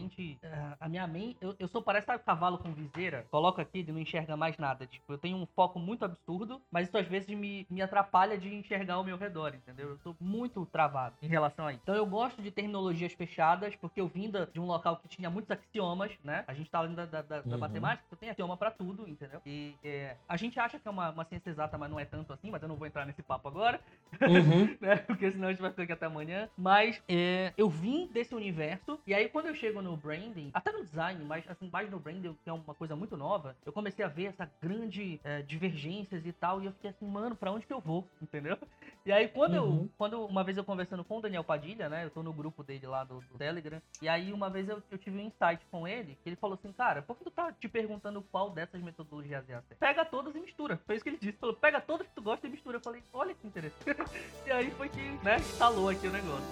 Uh, a minha mente. Eu, eu sou, parece sabe, cavalo com viseira. Coloca aqui e não enxerga mais nada. Tipo, eu tenho um foco muito absurdo, mas isso às vezes me, me atrapalha de enxergar o meu redor, entendeu? Eu sou muito travado em relação a isso. Então eu gosto de terminologias fechadas, porque eu vim de um local que tinha muitos axiomas, né? A gente tá além da, da, da, uhum. matemática, eu tenho axioma para tudo, entendeu? E é, a gente acha que é uma, uma ciência exata, mas não é tanto assim, mas eu não vou entrar nesse papo agora, uhum. *laughs* né? Porque senão a gente vai ficar aqui até amanhã. Mas é, eu vim desse universo, e aí quando eu chego no branding, até no design, mas assim, mais no branding, que é uma coisa muito nova, eu comecei a ver essa grande é, divergências e tal, e eu fiquei assim, mano, pra onde que eu vou? *laughs* Entendeu? E aí quando uhum. eu, quando uma vez eu conversando com o Daniel Padilha, né, eu tô no grupo dele lá do, do Telegram, e aí uma vez eu, eu tive um insight com ele, que ele falou assim, cara, por que tu tá te perguntando qual dessas metodologias é a Pega todas e mistura. Foi isso que ele disse. Falou, pega todas que tu gosta e mistura. Eu falei, olha que interessante. *laughs* e aí foi que, né, instalou aqui o negócio.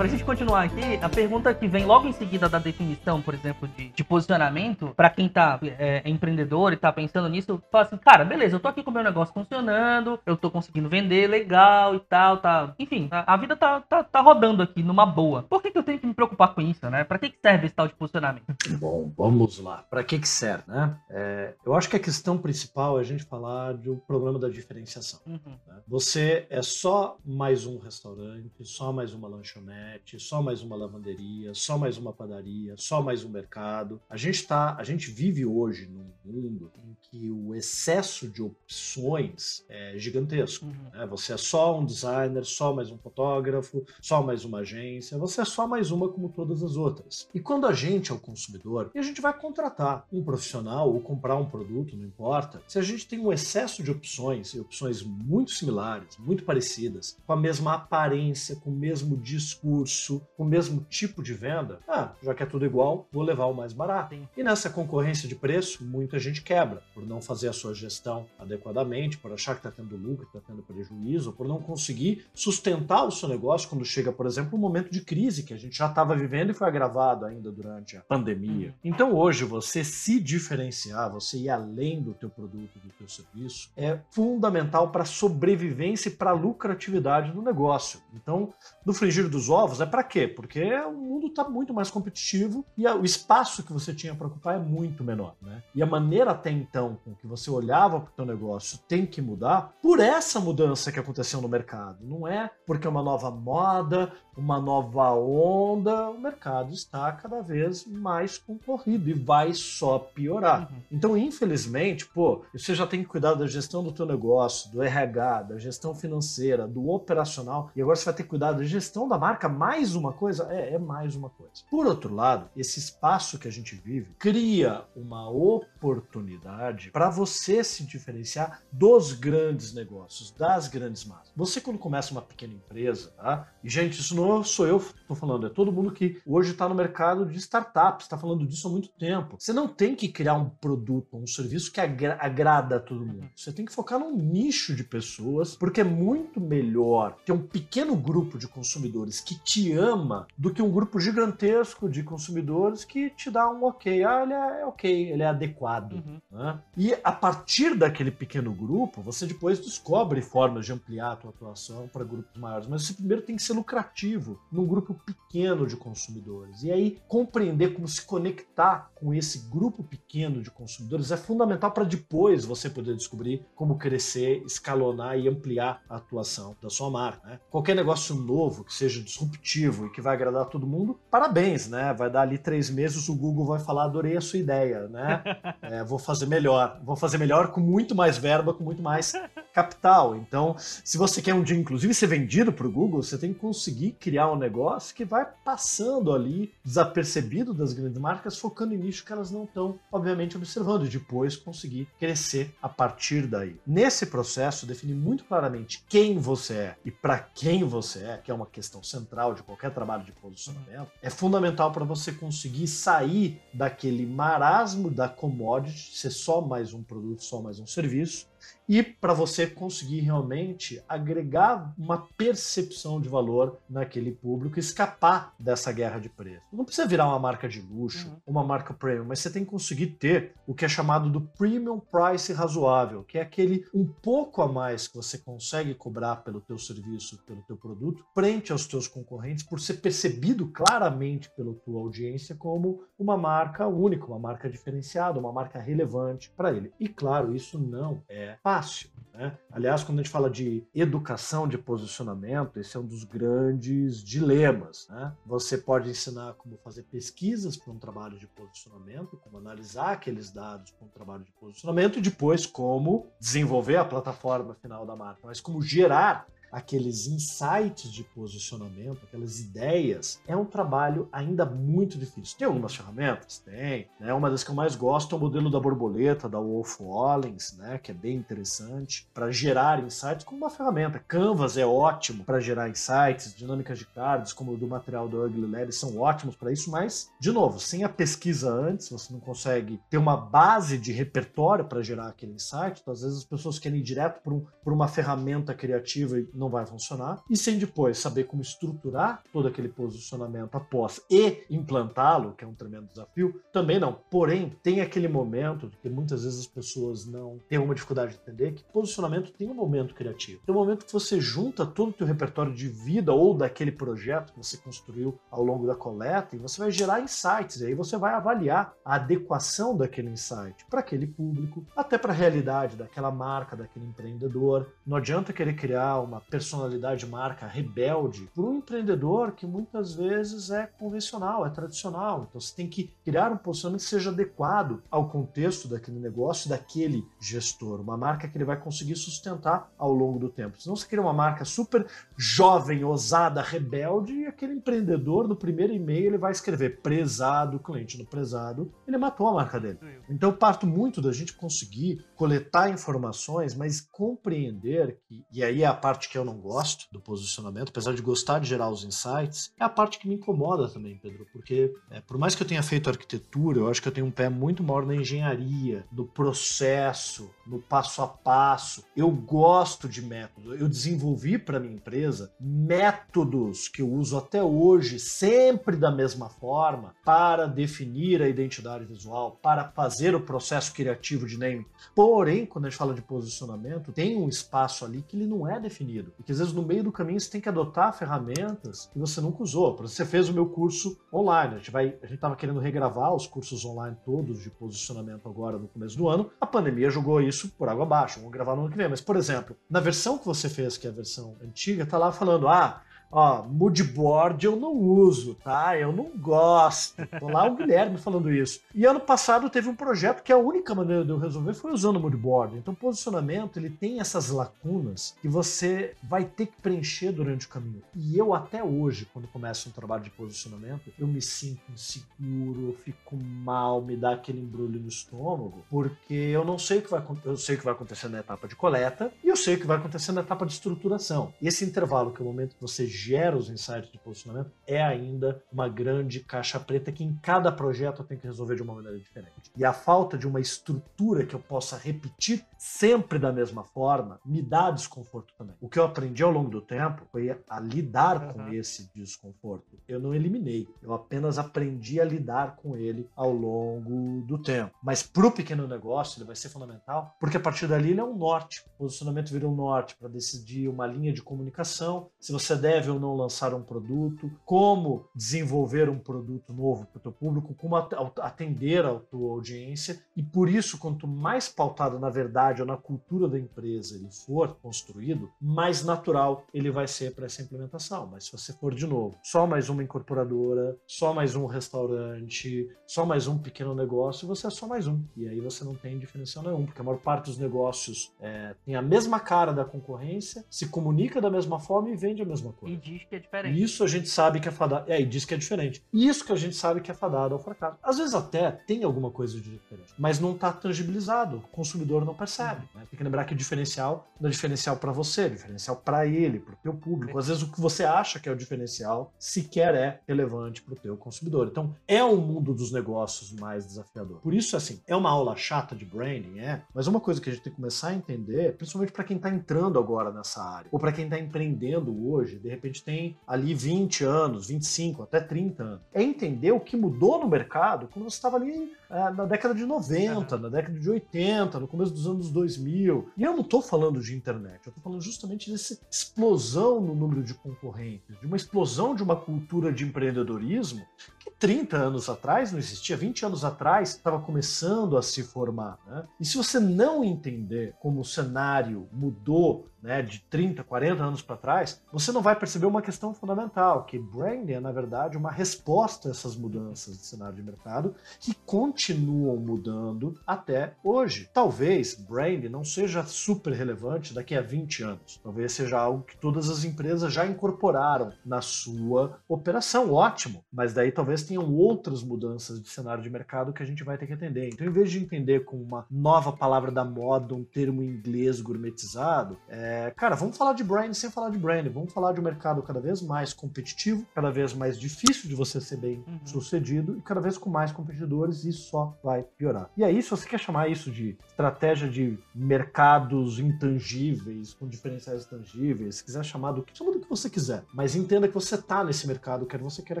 Pra gente continuar aqui, a pergunta que vem logo em seguida da definição, por exemplo, de, de posicionamento, para quem tá é, é, empreendedor e tá pensando nisso, fala assim, cara, beleza, eu tô aqui com o meu negócio funcionando, eu tô conseguindo vender legal e tal, tá. Enfim, a, a vida tá, tá, tá, rodando aqui numa boa. Por que, que eu tenho que me preocupar com isso, né? Pra que, que serve esse tal de posicionamento? Bom, vamos lá. Pra que, que serve, né? É, eu acho que a questão principal é a gente falar do problema da diferenciação. Uhum. Né? Você é só mais um restaurante, só mais uma lanchonete lanchonete, só mais uma lavanderia, só mais uma padaria, só mais um mercado. A gente tá, a gente vive hoje num mundo em que o excesso de opções é gigantesco. Uhum. Né? Você é só um designer, só mais um fotógrafo, só mais uma agência, você é só mais uma como todas as outras. E quando a gente é o consumidor, e a gente vai contratar um profissional ou comprar um produto, não importa, se a gente tem um excesso de opções e opções muito similares, muito parecidas, com a mesma aparência, com o mesmo discurso, curso, o mesmo tipo de venda, ah, já que é tudo igual, vou levar o mais barato. Sim. E nessa concorrência de preço, muita gente quebra por não fazer a sua gestão adequadamente, por achar que está tendo lucro, está tendo prejuízo, por não conseguir sustentar o seu negócio quando chega, por exemplo, um momento de crise que a gente já estava vivendo e foi agravado ainda durante a pandemia. Uhum. Então hoje você se diferenciar, você ir além do teu produto, do teu serviço, é fundamental para a sobrevivência e para a lucratividade do negócio. Então, no frigir dos ovos, novos é para quê? Porque o mundo está muito mais competitivo e o espaço que você tinha para ocupar é muito menor, né? E a maneira até então com que você olhava para o teu negócio tem que mudar por essa mudança que aconteceu no mercado. Não é porque é uma nova moda, uma nova onda, o mercado está cada vez mais concorrido e vai só piorar. Uhum. Então, infelizmente, pô, você já tem que cuidar da gestão do teu negócio, do RH, da gestão financeira, do operacional, e agora você vai ter que cuidar da gestão da marca mais uma coisa? É, é mais uma coisa. Por outro lado, esse espaço que a gente vive cria uma oportunidade para você se diferenciar dos grandes negócios, das grandes massas. Você, quando começa uma pequena empresa, tá? E, gente, isso não sou eu que estou falando, é todo mundo que hoje está no mercado de startups, está falando disso há muito tempo. Você não tem que criar um produto, um serviço que agra agrada a todo mundo. Você tem que focar num nicho de pessoas, porque é muito melhor ter um pequeno grupo de consumidores que te ama do que um grupo gigantesco de consumidores que te dá um ok. Ah, ele é ok, ele é adequado. Uhum. Né? E a partir daquele pequeno grupo, você depois descobre formas de ampliar a tua atuação para grupos maiores. Mas você primeiro tem que ser lucrativo num grupo pequeno de consumidores. E aí, compreender como se conectar com esse grupo pequeno de consumidores é fundamental para depois você poder descobrir como crescer, escalonar e ampliar a atuação da sua marca. Né? Qualquer negócio novo que seja disruptivo e que vai agradar todo mundo, parabéns, né? Vai dar ali três meses, o Google vai falar, adorei a sua ideia, né? *laughs* É, vou fazer melhor. Vou fazer melhor com muito mais verba, com muito mais capital. Então, se você quer um dia, inclusive, ser vendido para o Google, você tem que conseguir criar um negócio que vai passando ali, desapercebido das grandes marcas, focando em nicho que elas não estão, obviamente, observando, e depois conseguir crescer a partir daí. Nesse processo, definir muito claramente quem você é e para quem você é, que é uma questão central de qualquer trabalho de posicionamento, é fundamental para você conseguir sair daquele marasmo da commodity, ser só mais um produto, só mais um serviço, e para você conseguir realmente agregar uma percepção de valor naquele público, escapar dessa guerra de preço. Não precisa virar uma marca de luxo, uhum. uma marca premium, mas você tem que conseguir ter o que é chamado do premium price razoável, que é aquele um pouco a mais que você consegue cobrar pelo teu serviço, pelo teu produto, frente aos teus concorrentes, por ser percebido claramente pela tua audiência como uma marca única, uma marca diferenciada, uma marca relevante para ele. E claro, isso não é fácil. Né? Aliás, quando a gente fala de educação de posicionamento, esse é um dos grandes dilemas. Né? Você pode ensinar como fazer pesquisas para um trabalho de posicionamento, como analisar aqueles dados para um trabalho de posicionamento e depois como desenvolver a plataforma final da marca, mas como gerar aqueles insights de posicionamento, aquelas ideias, é um trabalho ainda muito difícil. Tem algumas ferramentas? Tem. Né? Uma das que eu mais gosto é o modelo da borboleta, da Wolf Wallens, né? que é bem interessante, para gerar insights com uma ferramenta. Canvas é ótimo para gerar insights, dinâmicas de cards, como o do material do Ugly Lab, são ótimos para isso, mas, de novo, sem a pesquisa antes, você não consegue ter uma base de repertório para gerar aquele insight. Então, às vezes as pessoas querem ir direto por, um, uma ferramenta criativa e não vai funcionar, e sem depois saber como estruturar todo aquele posicionamento após e implantá-lo, que é um tremendo desafio, também não. Porém, tem aquele momento que muitas vezes as pessoas não têm uma dificuldade de entender que posicionamento tem um momento criativo. Tem um momento que você junta todo o teu repertório de vida ou daquele projeto que você construiu ao longo da coleta e você vai gerar insights, e aí você vai avaliar a adequação daquele insight para aquele público, até para a realidade daquela marca, daquele empreendedor. Não adianta querer criar uma personalidade marca rebelde para um empreendedor que muitas vezes é convencional, é tradicional. Então você tem que criar um posicionamento que seja adequado ao contexto daquele negócio, daquele gestor, uma marca que ele vai conseguir sustentar ao longo do tempo. Senão você cria uma marca super jovem, ousada, rebelde e aquele empreendedor no primeiro e-mail ele vai escrever prezado, cliente no prezado, ele matou a marca dele. Então eu parto muito da gente conseguir coletar informações, mas compreender que, e aí é a parte que eu não gosto do posicionamento, apesar de gostar de gerar os insights, é a parte que me incomoda também, Pedro, porque é, por mais que eu tenha feito arquitetura, eu acho que eu tenho um pé muito maior na engenharia, no processo, no passo a passo. Eu gosto de método. Eu desenvolvi para minha empresa métodos que eu uso até hoje, sempre da mesma forma, para definir a identidade visual, para fazer o processo criativo de naming. Porém, quando a gente fala de posicionamento, tem um espaço ali que ele não é definido. Porque às vezes no meio do caminho você tem que adotar ferramentas que você nunca usou. Por exemplo, você fez o meu curso online. A gente vai, a gente estava querendo regravar os cursos online todos de posicionamento agora no começo do ano. A pandemia jogou isso por água abaixo. Vamos gravar no ano que vem. Mas, por exemplo, na versão que você fez, que é a versão antiga, tá lá falando: ah, Ó, moodboard eu não uso, tá? Eu não gosto. Tô lá o Guilherme falando isso. E ano passado teve um projeto que a única maneira de eu resolver foi usando o moodboard. Então, posicionamento, ele tem essas lacunas que você vai ter que preencher durante o caminho. E eu até hoje, quando começo um trabalho de posicionamento, eu me sinto inseguro, eu fico mal, me dá aquele embrulho no estômago, porque eu não sei o que vai eu sei o que vai acontecer na etapa de coleta e eu sei o que vai acontecer na etapa de estruturação. E esse intervalo que é o momento que você gera os insights de posicionamento é ainda uma grande caixa preta que em cada projeto eu tenho que resolver de uma maneira diferente. E a falta de uma estrutura que eu possa repetir sempre da mesma forma me dá desconforto também. O que eu aprendi ao longo do tempo foi a lidar uhum. com esse desconforto. Eu não eliminei, eu apenas aprendi a lidar com ele ao longo do tempo. Mas para o pequeno negócio ele vai ser fundamental, porque a partir dali ele é um norte. O posicionamento vira um norte para decidir uma linha de comunicação, se você deve ou não lançar um produto, como desenvolver um produto novo para o teu público, como atender a tua audiência. E por isso, quanto mais pautado na verdade ou na cultura da empresa ele for construído, mais natural ele vai ser para essa implementação. Mas se você for de novo, só mais uma incorporadora, só mais um restaurante, só mais um pequeno negócio, você é só mais um. E aí você não tem diferencial nenhum, porque a maior parte dos negócios é, tem a mesma cara da concorrência, se comunica da mesma forma e vende a mesma coisa diz que é diferente. Isso a gente sabe que é fadado. É, e diz que é diferente. Isso que a gente sabe que é fadado ao fracasso. Às vezes até tem alguma coisa de diferente, mas não está tangibilizado. O consumidor não percebe. Né? Tem que lembrar que diferencial não é diferencial para você, é diferencial para ele, para o teu público. Às vezes o que você acha que é o diferencial sequer é relevante para o teu consumidor. Então é um mundo dos negócios mais desafiador. Por isso, assim, é uma aula chata de branding, é, mas uma coisa que a gente tem que começar a entender, principalmente para quem está entrando agora nessa área, ou para quem está empreendendo hoje, de repente gente tem ali 20 anos, 25, até 30 anos. É entender o que mudou no mercado quando você estava ali na década de 90, na década de 80, no começo dos anos 2000. E eu não estou falando de internet, eu estou falando justamente dessa explosão no número de concorrentes, de uma explosão de uma cultura de empreendedorismo que que 30 anos atrás não existia, 20 anos atrás estava começando a se formar. Né? E se você não entender como o cenário mudou né, de 30, 40 anos para trás, você não vai perceber uma questão fundamental, que branding é, na verdade, uma resposta a essas mudanças de cenário de mercado que continuam mudando até hoje. Talvez branding não seja super relevante daqui a 20 anos. Talvez seja algo que todas as empresas já incorporaram na sua operação. Ótimo. Mas daí talvez tenham outras mudanças de cenário de mercado que a gente vai ter que entender. Então, em vez de entender com uma nova palavra da moda, um termo em inglês gourmetizado, é, cara, vamos falar de brand sem falar de brand. Vamos falar de um mercado cada vez mais competitivo, cada vez mais difícil de você ser bem uhum. sucedido e cada vez com mais competidores, isso só vai piorar. E aí, se você quer chamar isso de estratégia de mercados intangíveis, com diferenciais tangíveis, se quiser chamar do que, chama do que você quiser, mas entenda que você está nesse mercado, quer você queira,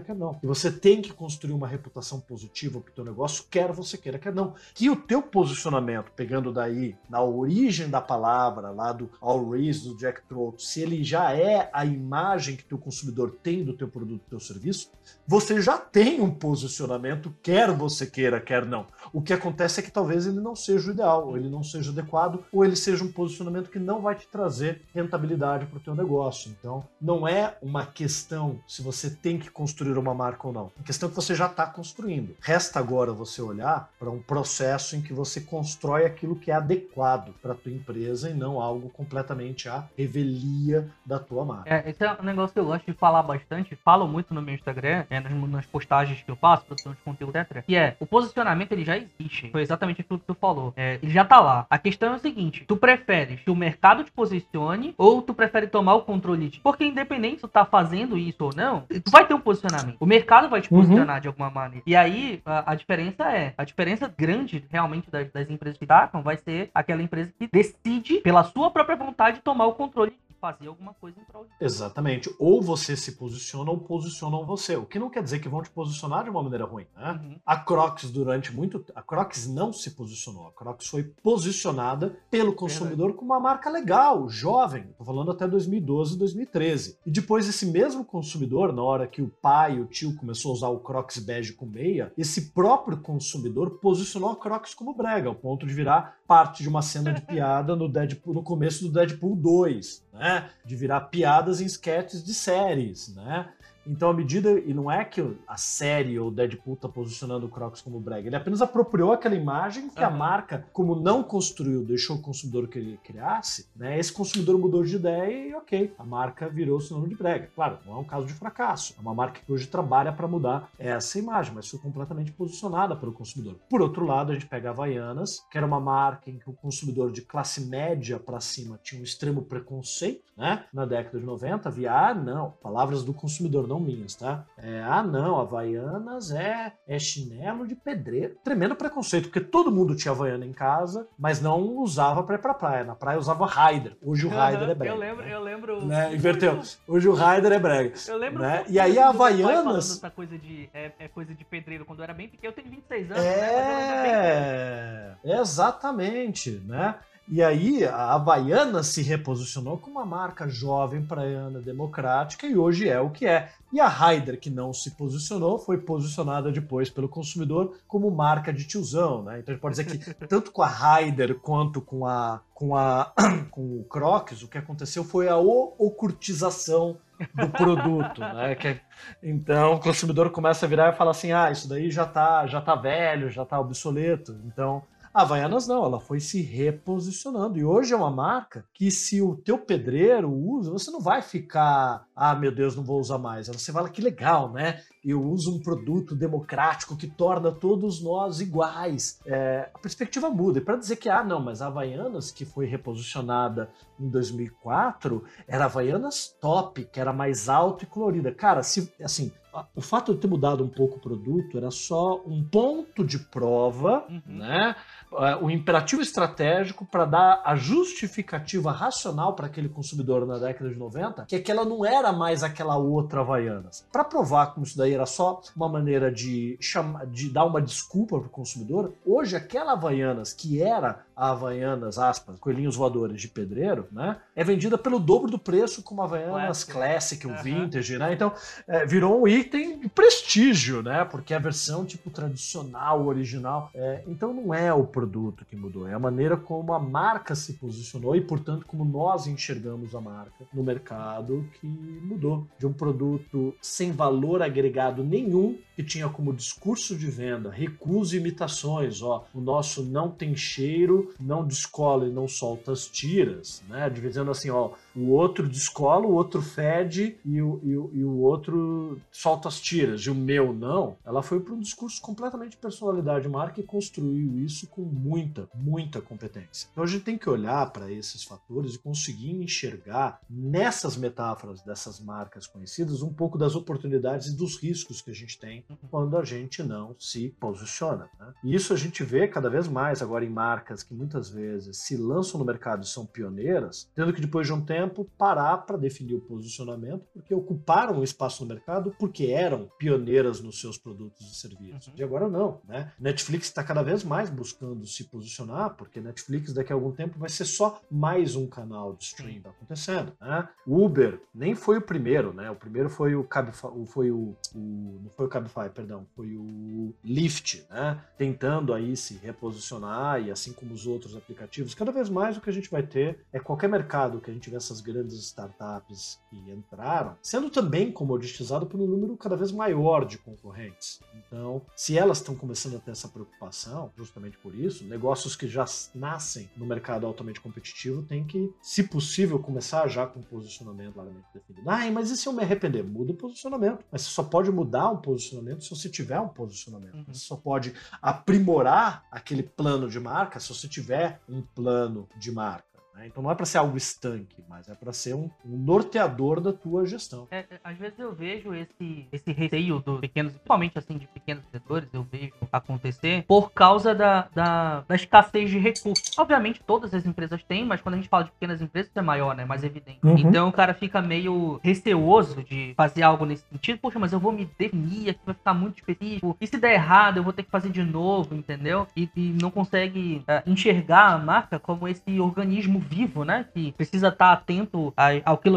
quer não. E você tem que construir uma reputação positiva para o teu negócio, quer você queira, quer não. Que o teu posicionamento, pegando daí na origem da palavra, lá do already do Jack Trout, se ele já é a imagem que teu consumidor tem do teu produto, do teu serviço, você já tem um posicionamento, quer você queira, quer não. O que acontece é que talvez ele não seja o ideal, ou ele não seja adequado, ou ele seja um posicionamento que não vai te trazer rentabilidade para o teu negócio. Então, não é uma questão se você tem que construir uma marca ou não. É questão que você já está construindo. Resta agora você olhar para um processo em que você constrói aquilo que é adequado para a tua empresa e não algo completamente a revelia da tua marca. É, esse é um negócio que eu gosto de falar bastante, falo muito no meu Instagram, é, nas, nas, postagens que eu faço, produção de conteúdo, etc. Que é, o posicionamento ele já existe. Foi exatamente aquilo que tu falou. É, ele já tá lá. A questão é o seguinte, tu preferes que o mercado te posicione ou tu prefere tomar o controle de Porque independente se tu tá fazendo isso ou não, tu vai ter um posicionamento. O mercado vai te uhum. posicionar uhum. de alguma maneira. E aí, a, a, diferença é, a diferença grande realmente das, das empresas que tacam vai ser aquela empresa que decide pela sua própria vontade tomar o controle fazer alguma coisa em prol de Exatamente. Ou você se posiciona ou posicionam você. O que não quer dizer que vão te posicionar de uma maneira ruim. Né? Uhum. A Crocs, durante muito A Crocs não se posicionou. A Crocs foi posicionada pelo consumidor Verdade. como uma marca legal, jovem. Estou falando até 2012, 2013. E depois esse mesmo consumidor, na hora que o pai e o tio começou a usar o Crocs bege com meia, esse próprio consumidor posicionou a Crocs como brega, ao ponto de virar parte de uma cena de *laughs* piada no, Deadpool, no começo do Deadpool 2, né? De virar piadas em sketches de séries, né? Então, à medida. E não é que a série ou o Deadpool tá posicionando o Crocs como brega. Ele apenas apropriou aquela imagem que uhum. a marca, como não construiu, deixou o consumidor que ele criasse, né? Esse consumidor mudou de ideia e, ok, a marca virou sinônimo de brega. Claro, não é um caso de fracasso. É uma marca que hoje trabalha para mudar essa imagem, mas foi completamente posicionada pelo consumidor. Por outro lado, a gente pega a Havaianas, que era uma marca em que o consumidor de classe média para cima tinha um extremo preconceito, né? Na década de 90, via, ah, não, palavras do consumidor não minhas, tá? É, ah, não, Havaianas é, é chinelo de pedreiro. Tremendo preconceito, porque todo mundo tinha Havaiana em casa, mas não usava pra ir pra praia. Na praia usava Raider. Hoje o Raider uhum, é brega. Eu lembro, né? eu lembro. Né? Inverteu. Hoje o Raider é brega. Eu lembro. Né? E aí a Havaianas. Essa coisa de, é, é, coisa de pedreiro quando eu era bem pequeno. Eu tenho 26 anos, é... Né? Exatamente, né? E aí a Havaiana se reposicionou como uma marca jovem, praiana, democrática e hoje é o que é. E a Ryder, que não se posicionou, foi posicionada depois pelo consumidor como marca de tiozão, né? Então a gente pode dizer que *laughs* tanto com a Ryder quanto com a com a *clears throat* com o Crocs, o que aconteceu foi a ocurtização do produto, né? Que, é, então o consumidor começa a virar e fala assim: "Ah, isso daí já tá já tá velho, já tá obsoleto". Então a Havaianas não, ela foi se reposicionando. E hoje é uma marca que, se o teu pedreiro usa, você não vai ficar, ah, meu Deus, não vou usar mais. Você fala que legal, né? Eu uso um produto democrático que torna todos nós iguais. É, a perspectiva muda. E para dizer que, ah, não, mas a Havaianas, que foi reposicionada em 2004, era Havaianas top, que era mais alto e colorida. Cara, se, assim, o fato de ter mudado um pouco o produto era só um ponto de prova, uhum. né? É, o imperativo estratégico para dar a justificativa racional para aquele consumidor na década de 90, que aquela não era mais aquela outra Havaianas. Para provar como isso daí era só uma maneira de, chamar, de dar uma desculpa para o consumidor, hoje aquela Havaianas que era a Havaianas, aspas, coelhinhos voadores de pedreiro, né? É vendida pelo dobro do preço como Havaianas Classic, Classic o uhum. Vintage, né? Então, é, virou um aí tem prestígio, né? Porque é a versão tipo tradicional, original. É, então não é o produto que mudou, é a maneira como a marca se posicionou e, portanto, como nós enxergamos a marca no mercado que mudou. De um produto sem valor agregado nenhum, que tinha como discurso de venda recuso e imitações, ó, o nosso não tem cheiro, não descola e não solta as tiras, né? Dizendo assim, ó, o outro descola, o outro fede e o, e o, e o outro solta as tiras, e o meu não. Ela foi para um discurso completamente de personalidade marca e construiu isso com muita, muita competência. Então a gente tem que olhar para esses fatores e conseguir enxergar nessas metáforas dessas marcas conhecidas um pouco das oportunidades e dos riscos que a gente tem quando a gente não se posiciona. Né? E isso a gente vê cada vez mais agora em marcas que muitas vezes se lançam no mercado e são pioneiras, tendo que depois de um tempo tempo parar para definir o posicionamento, porque ocuparam o espaço no mercado porque eram pioneiras nos seus produtos e serviços. Uhum. E agora não, né? Netflix está cada vez mais buscando se posicionar, porque Netflix daqui a algum tempo vai ser só mais um canal de stream tá acontecendo, né? Uber nem foi o primeiro, né? O primeiro foi o Cabify, foi o, o não foi o Cabify, perdão, foi o Lyft, né? Tentando aí se reposicionar e assim como os outros aplicativos, cada vez mais o que a gente vai ter é qualquer mercado que a gente tiver essas grandes startups que entraram, sendo também comoditizado por um número cada vez maior de concorrentes. Então, se elas estão começando a ter essa preocupação, justamente por isso, negócios que já nascem no mercado altamente competitivo têm que, se possível, começar já com um posicionamento claramente definido. Ah, mas e se eu me arrepender? Muda o posicionamento. Mas você só pode mudar um posicionamento se você tiver um posicionamento. Uhum. Você só pode aprimorar aquele plano de marca se você tiver um plano de marca. Né? Então não é para ser algo estanque, mas é para ser um, um, norteador da tua gestão. É, é, às vezes eu vejo esse, esse receio dos pequenos, principalmente assim de pequenos setores, eu vejo acontecer por causa da, da, da, escassez de recursos. Obviamente todas as empresas têm, mas quando a gente fala de pequenas empresas é maior, né? Mais evidente. Uhum. Então o cara fica meio receoso de fazer algo nesse sentido. Poxa, mas eu vou me definir, aqui vai ficar muito específico. E se der errado, eu vou ter que fazer de novo, entendeu? E, e não consegue uh, enxergar a marca como esse organismo vivo, né? Que precisa estar atento ao que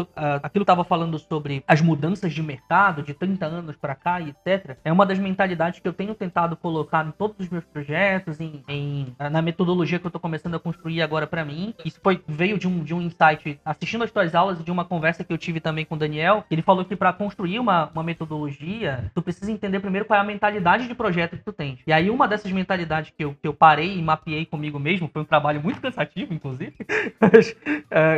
aquilo estava falando sobre as mudanças de mercado de 30 anos para cá e etc. É uma das mentalidades que eu tenho tentado colocar em todos os meus projetos, em, em na metodologia que eu estou começando a construir agora para mim. Isso foi veio de um, de um insight assistindo as tuas aulas e de uma conversa que eu tive também com o Daniel. Ele falou que para construir uma, uma metodologia, tu precisa entender primeiro qual é a mentalidade de projeto que tu tens. E aí uma dessas mentalidades que eu, que eu parei e mapeei comigo mesmo, foi um trabalho muito cansativo, inclusive, *laughs*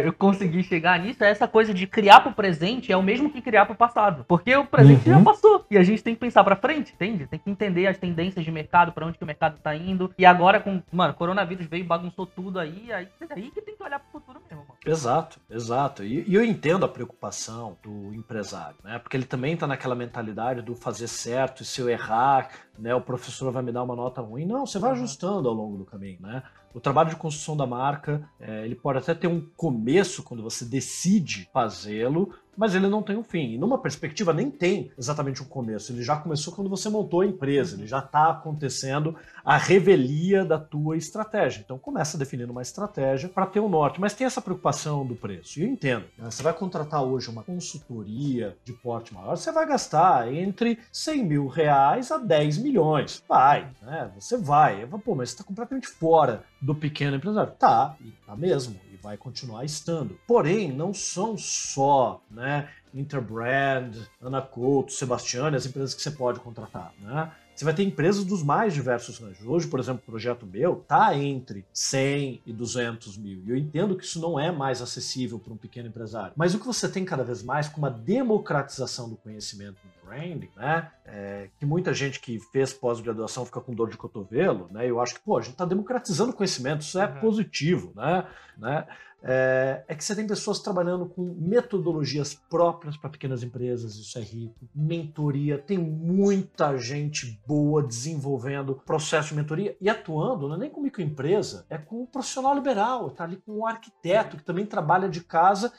eu consegui chegar nisso, é essa coisa de criar pro presente é o mesmo que criar pro passado. Porque o presente uhum. já passou. E a gente tem que pensar pra frente, entende? Tem que entender as tendências de mercado, para onde que o mercado tá indo. E agora com, mano, coronavírus veio, bagunçou tudo aí, aí, aí que tem que olhar pro futuro mesmo, mano. Exato, exato. E, e eu entendo a preocupação do empresário, né? Porque ele também tá naquela mentalidade do fazer certo, e se eu errar, né, o professor vai me dar uma nota ruim. Não, você vai ajustando ao longo do caminho, né? O trabalho de construção da marca, é, ele pode até ter um começo quando você decide fazê-lo, mas ele não tem um fim. E numa perspectiva nem tem exatamente um começo. Ele já começou quando você montou a empresa, ele já está acontecendo a revelia da tua estratégia. Então começa definindo uma estratégia para ter um norte. Mas tem essa preocupação do preço. E eu entendo. Né? Você vai contratar hoje uma consultoria de porte maior, você vai gastar entre 100 mil reais a 10 milhões. Vai, né? Você vai. Pô, mas você está completamente fora do pequeno empresário. Tá, tá mesmo vai continuar estando. Porém, não são só né, Interbrand, Ana Couto, Sebastiane, as empresas que você pode contratar. Né? Você vai ter empresas dos mais diversos ranges. Hoje, por exemplo, o projeto meu está entre 100 e 200 mil. E eu entendo que isso não é mais acessível para um pequeno empresário. Mas o que você tem cada vez mais com uma democratização do conhecimento no branding, né? É, que muita gente que fez pós-graduação fica com dor de cotovelo, né? Eu acho que, pô, a gente está democratizando o conhecimento, isso é uhum. positivo, né? né? É, é, que você tem pessoas trabalhando com metodologias próprias para pequenas empresas, isso é rico. Mentoria, tem muita gente boa desenvolvendo processo de mentoria e atuando, não é nem com microempresa, é com um profissional liberal, está ali com um arquiteto que também trabalha de casa,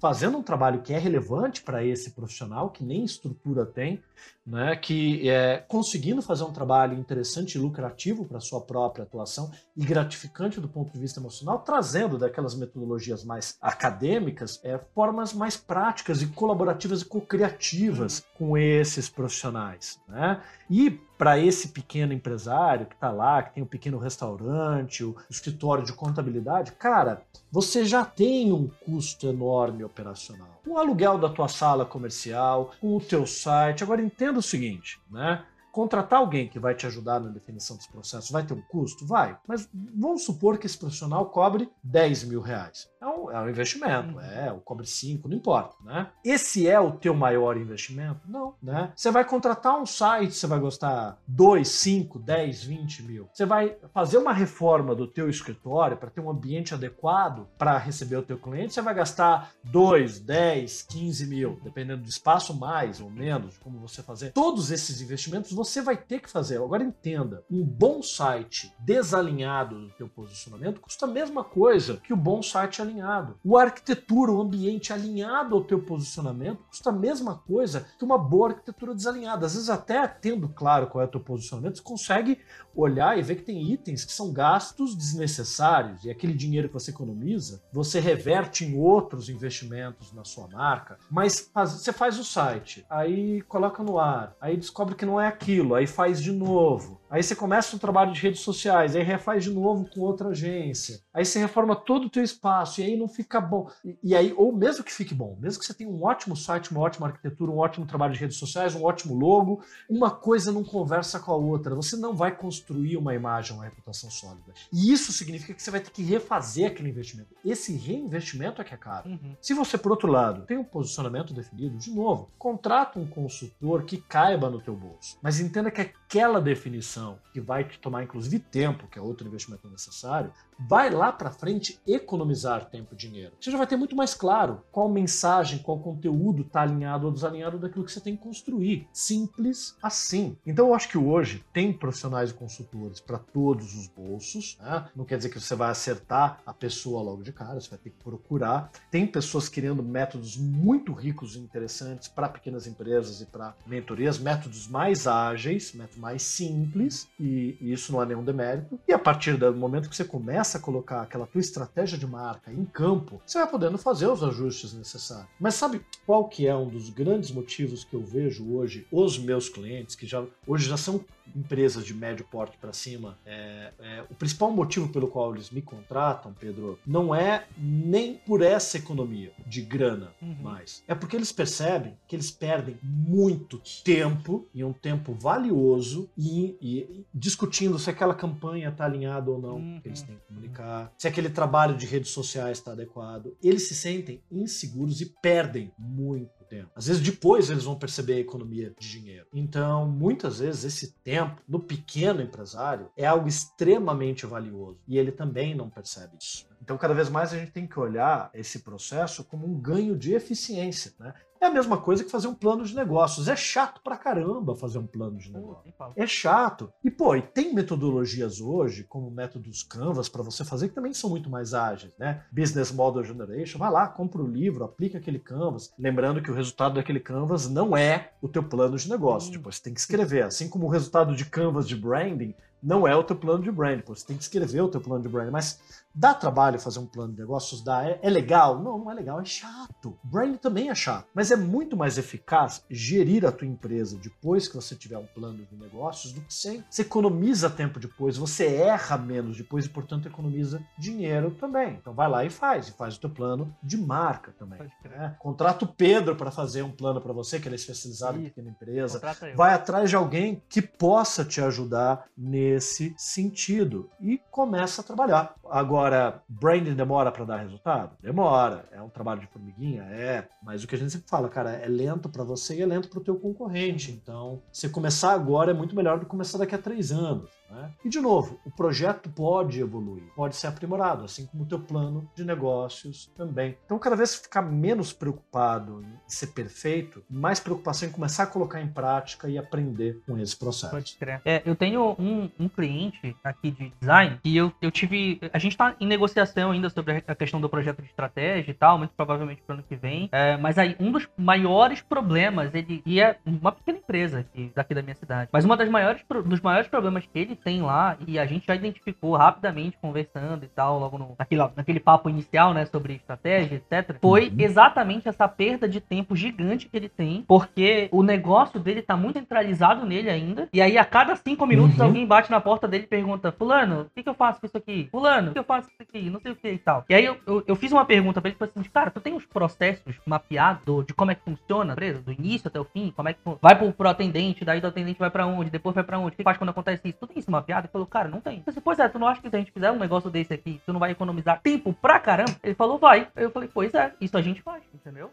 fazendo um trabalho que é relevante para esse profissional, que nem estrutura tem, né, que é conseguindo fazer um trabalho interessante e lucrativo para sua própria atuação e gratificante do ponto de vista emocional, trazendo daquela daquelas metodologias mais acadêmicas, é, formas mais práticas e colaborativas e co-criativas com esses profissionais. Né? E para esse pequeno empresário que está lá, que tem um pequeno restaurante, o escritório de contabilidade, cara, você já tem um custo enorme operacional. O aluguel da tua sala comercial, com o teu site. Agora entenda o seguinte, né? Contratar alguém que vai te ajudar na definição dos processos vai ter um custo? Vai. Mas vamos supor que esse profissional cobre 10 mil reais. É um, é um investimento, uhum. é, ou cobre 5, não importa, né? Esse é o teu maior investimento? Não, né? Você vai contratar um site, você vai gastar 2, 5, 10, 20 mil. Você vai fazer uma reforma do teu escritório para ter um ambiente adequado para receber o teu cliente, você vai gastar 2, 10, 15 mil, dependendo do espaço, mais ou menos, como você fazer. Todos esses investimentos você vai ter que fazer. Agora entenda, um bom site desalinhado do teu posicionamento custa a mesma coisa que o bom site alinhado. O arquitetura, o ambiente alinhado ao teu posicionamento custa a mesma coisa que uma boa arquitetura desalinhada. Às vezes até tendo claro qual é o teu posicionamento, você consegue olhar e ver que tem itens que são gastos desnecessários e aquele dinheiro que você economiza, você reverte em outros investimentos na sua marca, mas você faz o site, aí coloca no ar, aí descobre que não é aquilo, aí faz de novo. Aí você começa um trabalho de redes sociais, aí refaz de novo com outra agência. Aí você reforma todo o teu espaço e aí não fica bom. E, e, aí, ou mesmo que fique bom, mesmo que você tenha um ótimo site, uma ótima arquitetura, um ótimo trabalho de redes sociais, um ótimo logo, uma coisa não conversa com a outra. Você não vai construir uma imagem, uma reputação sólida. E isso significa que você vai ter que refazer aquele investimento. Esse reinvestimento é que é caro. Uhum. Se você, por outro lado, tem um posicionamento definido, de novo, contrata um consultor que caiba no teu bolso. Mas entenda que aquela definição que vai tomar inclusive tempo, que é outro investimento necessário, vai lá para frente economizar tempo e dinheiro. Você já vai ter muito mais claro qual mensagem, qual conteúdo está alinhado ou desalinhado daquilo que você tem que construir. Simples assim. Então eu acho que hoje tem profissionais e consultores para todos os bolsos. Né? Não quer dizer que você vai acertar a pessoa logo de cara, você vai ter que procurar. Tem pessoas criando métodos muito ricos e interessantes para pequenas empresas e para mentorias, métodos mais ágeis, métodos mais simples, e, e isso não é nenhum demérito. E a partir do momento que você começa a colocar aquela tua estratégia de marca em campo, você vai podendo fazer os ajustes necessários. Mas sabe qual que é um dos grandes motivos que eu vejo hoje os meus clientes, que já hoje já são empresas de médio porte para cima, é, é, o principal motivo pelo qual eles me contratam, Pedro, não é nem por essa economia de grana uhum. mais. É porque eles percebem que eles perdem muito tempo e um tempo valioso e, e discutindo se aquela campanha está alinhada ou não uhum. que eles têm que comunicar, se aquele trabalho de redes sociais está adequado. Eles se sentem inseguros e perdem muito tempo. Às vezes depois eles vão perceber a economia de dinheiro. Então, muitas vezes esse tempo no pequeno empresário é algo extremamente valioso e ele também não percebe isso. Então, cada vez mais a gente tem que olhar esse processo como um ganho de eficiência. Né? É a mesma coisa que fazer um plano de negócios. É chato pra caramba fazer um plano de negócio. É chato. E, pô, e tem metodologias hoje, como métodos Canvas, para você fazer, que também são muito mais ágeis, né? Business Model Generation. Vai lá, compra o livro, aplica aquele Canvas. Lembrando que o resultado daquele Canvas não é o teu plano de negócio. Hum. Tipo, você tem que escrever. Assim como o resultado de Canvas de branding não é o teu plano de branding. Pô, você tem que escrever o teu plano de branding. Mas Dá trabalho fazer um plano de negócios? Dá. É, é, legal? Não, não é legal, é chato. Branding também é chato. Mas é muito mais eficaz gerir a tua empresa depois que você tiver um plano de negócios do que sem. Você economiza tempo depois, você erra menos depois e, portanto, economiza dinheiro também. Então vai lá e faz. E faz o teu plano de marca também. Né? Contrata o Pedro para fazer um plano para você, que ele é especializado Sim. em pequena empresa. Vai atrás de alguém que possa te ajudar nesse sentido. E começa a trabalhar. Agora, Agora, branding demora para dar resultado? Demora. É um trabalho de formiguinha? É. Mas o que a gente sempre fala, cara, é lento para você e é lento para o teu concorrente. Então, você começar agora é muito melhor do que começar daqui a três anos. Né? E, de novo, o projeto pode evoluir, pode ser aprimorado, assim como o teu plano de negócios também. Então, cada vez ficar menos preocupado em ser perfeito, mais preocupação em começar a colocar em prática e aprender com esse processo. É, eu tenho um, um, cliente aqui de design e eu, eu tive... A gente está em negociação ainda sobre a questão do projeto de estratégia e tal, muito provavelmente para o ano que vem. É, mas aí, um dos maiores problemas, ele e é uma pequena empresa aqui, daqui da minha cidade, mas uma das maiores, dos maiores problemas que ele tem lá, e a gente já identificou rapidamente, conversando e tal, logo no, naquele, naquele papo inicial, né, sobre estratégia, etc., foi uhum. exatamente essa perda de tempo gigante que ele tem, porque o negócio dele tá muito centralizado nele ainda, e aí a cada cinco minutos uhum. alguém bate na porta dele e pergunta, fulano, o que, que eu faço com isso aqui? Fulano, o que eu faço com isso aqui? Não sei o que e tal. E aí eu, eu, eu fiz uma pergunta pra ele, falei assim, cara, tu tem os processos mapeados de como é que funciona a empresa, do início até o fim, como é que vai pro, pro atendente, daí do atendente vai pra onde, depois vai pra onde, o que faz quando acontece isso? Tu tem isso mapeado? Ele falou, cara, não tem. Eu disse, pois é, tu não acha que se a gente fizer um negócio desse aqui, tu não vai economizar tempo pra caramba? Ele falou, vai. Eu falei, pois é, isso a gente faz, entendeu?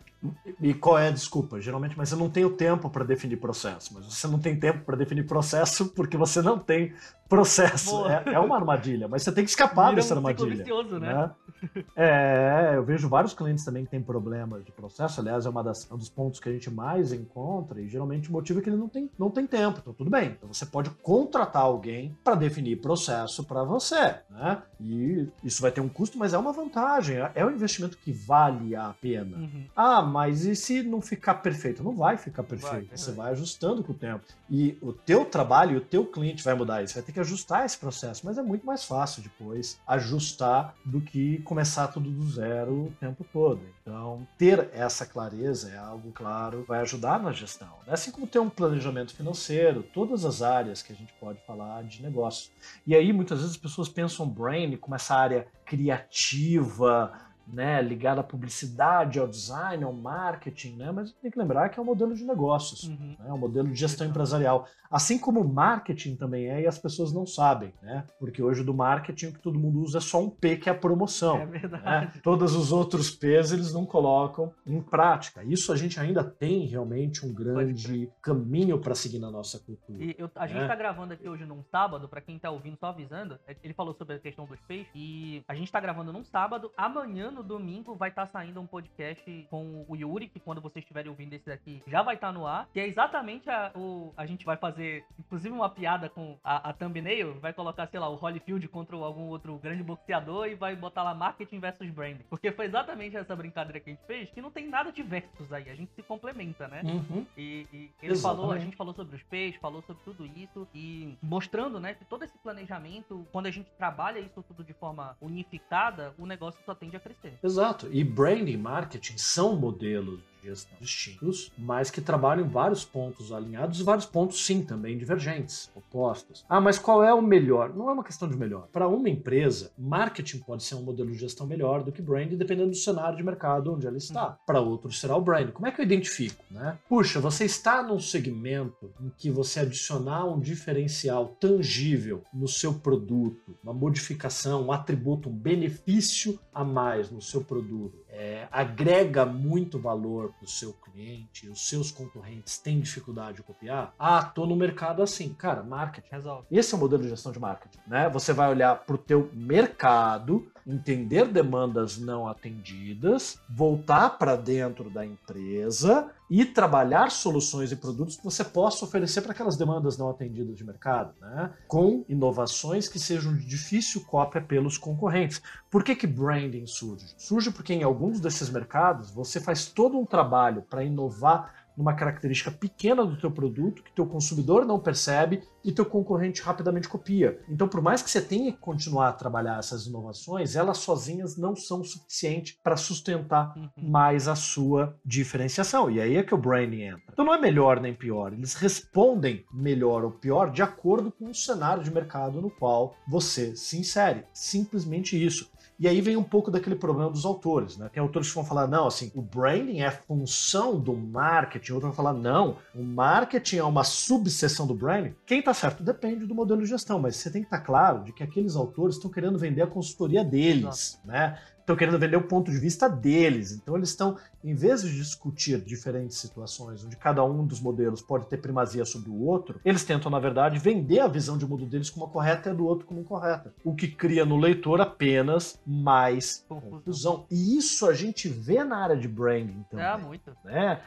E qual é a desculpa? Geralmente, mas eu não tenho tempo para definir processo. Mas você não tem tempo para definir processo porque você não tem processo. É, é, uma armadilha, mas você tem que escapar Vira dessa um armadilha. Vicioso, né? né? *laughs* É, eu vejo vários clientes também que têm problemas de processo. Aliás, é uma das, um dos pontos que a gente mais encontra e geralmente o motivo é que ele não tem, não tem tempo. Então, tudo bem. Então, você pode contratar alguém para definir processo para você. Né? E isso vai ter um custo, mas é uma vantagem. É, é um investimento que vale a pena. Uhum. Ah, mas e se não ficar perfeito? Não vai ficar perfeito. Vai, você vai ajustando com o tempo. E o teu trabalho e o teu cliente vai mudar isso. Vai ter que ajustar esse processo, mas é muito mais fácil depois ajustar do que começar tudo do zero o tempo todo. Então, ter essa clareza é algo claro, vai ajudar na gestão. Assim como ter um planejamento financeiro, todas as áreas que a gente pode falar de negócio. E aí, muitas vezes as pessoas pensam brain como essa área criativa, né, ligada à publicidade, ao design, ao marketing, né, mas tem que lembrar que é um modelo de negócios, uhum. né, é um modelo de gestão empresarial. Assim como o marketing também é, e as pessoas não sabem, né? Porque hoje do marketing o que todo mundo usa é só um P, que é a promoção. É verdade. Né? Todos os outros P's eles não colocam em prática. Isso a gente ainda tem realmente um grande caminho para seguir na nossa cultura. E eu, a gente está né? gravando aqui hoje num sábado, para quem está ouvindo, só avisando, é, ele falou sobre a questão dos P's, e a gente está gravando num sábado, amanhã no domingo vai estar tá saindo um podcast com o Yuri, que quando vocês estiverem ouvindo esse daqui já vai estar tá no ar, que é exatamente a, o, a gente vai fazer inclusive, uma piada com a, a thumbnail, vai colocar, sei lá, o Holyfield contra algum outro grande boxeador e vai botar lá marketing versus branding. Porque foi exatamente essa brincadeira que a gente fez, que não tem nada de versus aí, a gente se complementa, né? Uhum. E, e, ele falou, a gente falou sobre os peixes, falou sobre tudo isso e mostrando, né, que todo esse planejamento, quando a gente trabalha isso tudo de forma unificada, o negócio só tende a crescer. Exato. E branding marketing são modelos gestão distintos, mas que trabalham em vários pontos alinhados e vários pontos, sim, também divergentes, opostos. Ah, mas qual é o melhor? Não é uma questão de melhor. Para uma empresa, marketing pode ser um modelo de gestão melhor do que branding, dependendo do cenário de mercado onde ela está. Uhum. Para outros, será o branding. Como é que eu identifico? Né? Puxa, você está num segmento em que você adicionar um diferencial tangível no seu produto, uma modificação, um atributo, um benefício a mais no seu produto é, agrega muito valor para o seu cliente, os seus concorrentes têm dificuldade de copiar, ah, tô no mercado assim. Cara, marketing resolve. Esse é o modelo de gestão de marketing, né? Você vai olhar para o teu mercado, entender demandas não atendidas, voltar para dentro da empresa e trabalhar soluções e produtos que você possa oferecer para aquelas demandas não atendidas de mercado, né? com inovações que sejam de difícil cópia pelos concorrentes. Por que, que branding surge? Surge porque em alguns desses mercados você faz todo um trabalho para inovar numa característica pequena do teu produto que teu consumidor não percebe e teu concorrente rapidamente copia. Então, por mais que você tenha que continuar a trabalhar essas inovações, elas sozinhas não são suficientes para sustentar uhum. mais a sua diferenciação. E aí é que o branding entra. Então não é melhor nem pior, eles respondem melhor ou pior de acordo com o cenário de mercado no qual você se insere. Simplesmente isso. E aí vem um pouco daquele problema dos autores, né? Tem autores que vão falar, não, assim, o branding é função do marketing, outros vão falar, não, o marketing é uma subseção do branding. Quem tá certo depende do modelo de gestão, mas você tem que estar tá claro de que aqueles autores estão querendo vender a consultoria deles, Exato. né? Estão querendo vender o ponto de vista deles. Então eles estão, em vez de discutir diferentes situações onde cada um dos modelos pode ter primazia sobre o outro, eles tentam, na verdade, vender a visão de mundo deles como correta e a do outro como incorreta. O que cria no leitor apenas mais confusão. E isso a gente vê na área de branding também. É, muito. Né?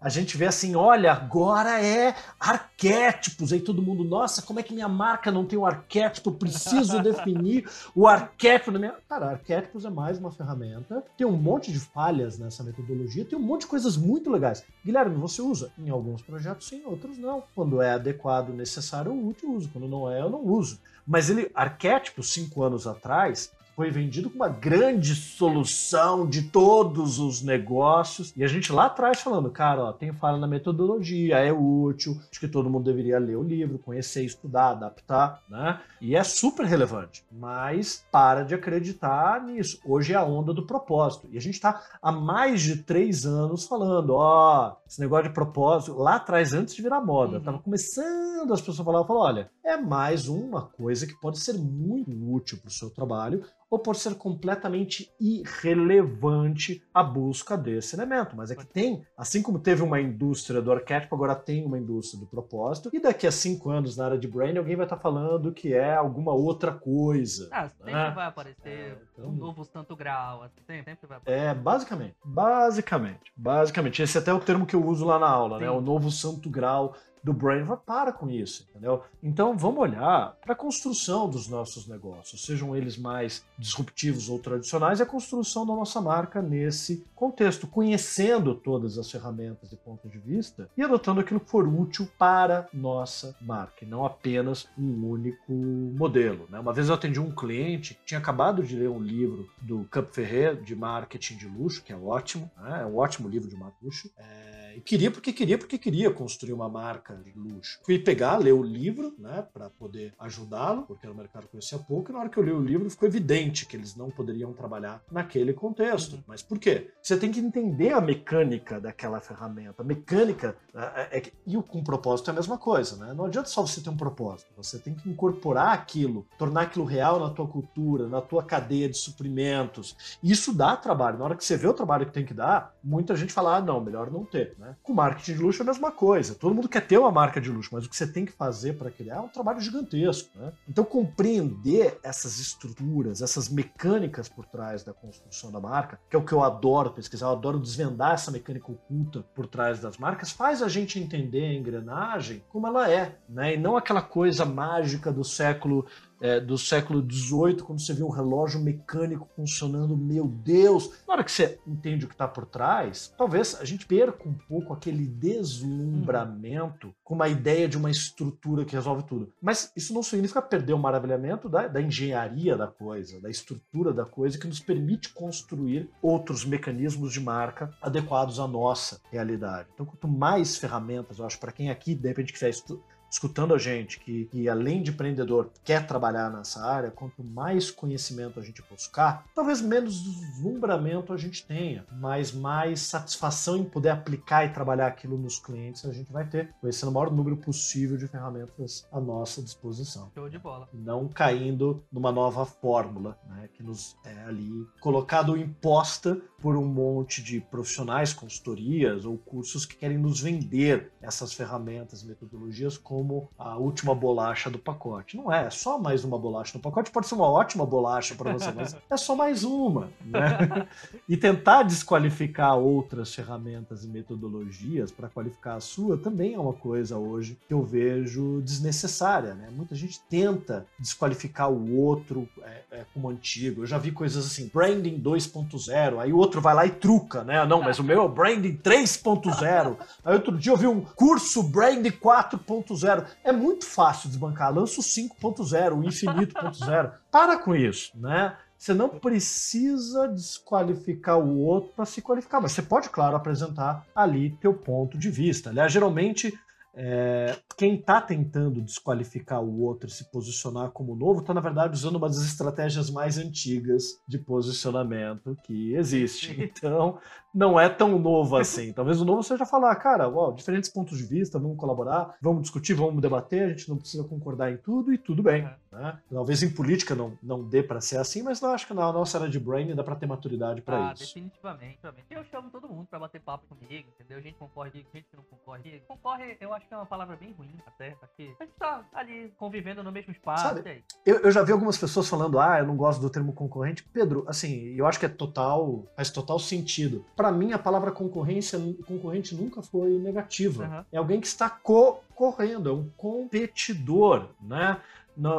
A gente vê assim, olha, agora é arquétipos. Aí todo mundo, nossa, como é que minha marca não tem um arquétipo? Eu preciso definir o arquétipo da minha. Cara, arquétipos é mais uma ferramenta. Tem um monte de falhas nessa metodologia, tem um monte de coisas muito legais. Guilherme, você usa? Em alguns projetos sim, outros não. Quando é adequado, necessário útil, uso. Quando não é, eu não uso. Mas ele, arquétipo, cinco anos atrás, foi vendido como uma grande solução de todos os negócios. E a gente lá atrás falando, cara, ó, tem falha na metodologia, é útil, acho que todo mundo deveria ler o livro, conhecer, estudar, adaptar, né? E é super relevante. Mas para de acreditar nisso. Hoje é a onda do propósito. E a gente está há mais de três anos falando, ó, esse negócio de propósito, lá atrás, antes de virar moda, uhum. tava começando as pessoas a falar, falar, olha, é mais uma coisa que pode ser muito útil para o seu trabalho, ou por ser completamente irrelevante a busca desse elemento. Mas é que tem, assim como teve uma indústria do arquétipo, agora tem uma indústria do propósito, e daqui a cinco anos na área de brain alguém vai estar falando que é alguma outra coisa. Ah, sempre né? vai aparecer é, então... um novo santo grau, assim, sempre, sempre vai aparecer. É, basicamente, basicamente, basicamente. Esse é até o termo que eu uso lá na aula, Sim. né? O novo santo grau do brain, para com isso, entendeu? Então vamos olhar para a construção dos nossos negócios, sejam eles mais disruptivos ou tradicionais, e a construção da nossa marca nesse contexto, conhecendo todas as ferramentas e pontos de vista e adotando aquilo que for útil para nossa marca, e não apenas um único modelo. Né? Uma vez eu atendi um cliente que tinha acabado de ler um livro do Camp Ferrer de marketing de luxo, que é ótimo, né? é um ótimo livro de marketing luxo. É e queria porque queria porque queria construir uma marca de luxo. Fui pegar, ler o livro, né, para poder ajudá-lo, porque no mercado conhecia pouco, e na hora que eu li o livro ficou evidente que eles não poderiam trabalhar naquele contexto. Uhum. Mas por quê? Você tem que entender a mecânica daquela ferramenta. A mecânica é, é, e o com propósito é a mesma coisa, né? Não adianta só você ter um propósito. Você tem que incorporar aquilo, tornar aquilo real na tua cultura, na tua cadeia de suprimentos. Isso dá trabalho. Na hora que você vê o trabalho que tem que dar, muita gente fala: ah, não, melhor não ter. Né? Com marketing de luxo é a mesma coisa. Todo mundo quer ter uma marca de luxo, mas o que você tem que fazer para criar é um trabalho gigantesco. Né? Então, compreender essas estruturas, essas mecânicas por trás da construção da marca, que é o que eu adoro pesquisar, eu adoro desvendar essa mecânica oculta por trás das marcas, faz a gente entender a engrenagem como ela é, né? e não aquela coisa mágica do século é, do século XVIII, quando você vê um relógio mecânico funcionando, meu Deus! Na hora que você entende o que está por trás, talvez a gente perca um pouco aquele deslumbramento com uma ideia de uma estrutura que resolve tudo. Mas isso não significa perder o maravilhamento da, da engenharia da coisa, da estrutura da coisa, que nos permite construir outros mecanismos de marca adequados à nossa realidade. Então, quanto mais ferramentas, eu acho, para quem aqui, de repente, quiser estudar escutando a gente, que, que, além de empreendedor quer trabalhar nessa área, quanto mais conhecimento a gente buscar, talvez menos deslumbramento a gente tenha, mas mais satisfação em poder aplicar e trabalhar aquilo nos clientes a gente vai ter, conhecendo o maior número possível de ferramentas à nossa disposição. Show de bola. Não caindo numa nova fórmula, né, que nos é ali colocado imposta por um monte de profissionais, consultorias ou cursos que querem nos vender essas ferramentas, metodologias como a última bolacha do pacote. Não é, é só mais uma bolacha no pacote. Pode ser uma ótima bolacha para você, mas *laughs* é só mais uma. Né? E tentar desqualificar outras ferramentas e metodologias para qualificar a sua também é uma coisa hoje que eu vejo desnecessária. Né? Muita gente tenta desqualificar o outro é, é, como antigo. Eu já vi coisas assim, branding 2.0, aí o outro vai lá e truca, né? Não, mas o meu é o branding 3.0. Aí outro dia eu vi um curso branding 4.0 é muito fácil desbancar. Lança o 5.0, o infinito.0. Para com isso, né? Você não precisa desqualificar o outro para se qualificar, mas você pode, claro, apresentar ali teu ponto de vista. Aliás, geralmente é, quem está tentando desqualificar o outro e se posicionar como novo está, na verdade, usando uma das estratégias mais antigas de posicionamento que existe. *laughs* Então, não é tão novo assim. Talvez o novo seja falar, cara, ó, diferentes pontos de vista, vamos colaborar, vamos discutir, vamos debater, a gente não precisa concordar em tudo e tudo bem. É. Né? Talvez em política não, não dê para ser assim, mas eu acho que na nossa área de brain dá para ter maturidade para ah, isso. definitivamente, definitivamente. Eu chamo todo mundo para bater papo comigo, entendeu? Gente concorre, gente que não concorre. Concorre, eu acho que é uma palavra bem ruim, até. Porque a gente tá ali convivendo no mesmo espaço. Sabe, eu, eu, já vi algumas pessoas falando, ah, eu não gosto do termo concorrente. Pedro, assim, eu acho que é total, faz total sentido. Para mim, a palavra concorrência, concorrente nunca foi negativa. Uhum. É alguém que está correndo, é um competidor, né?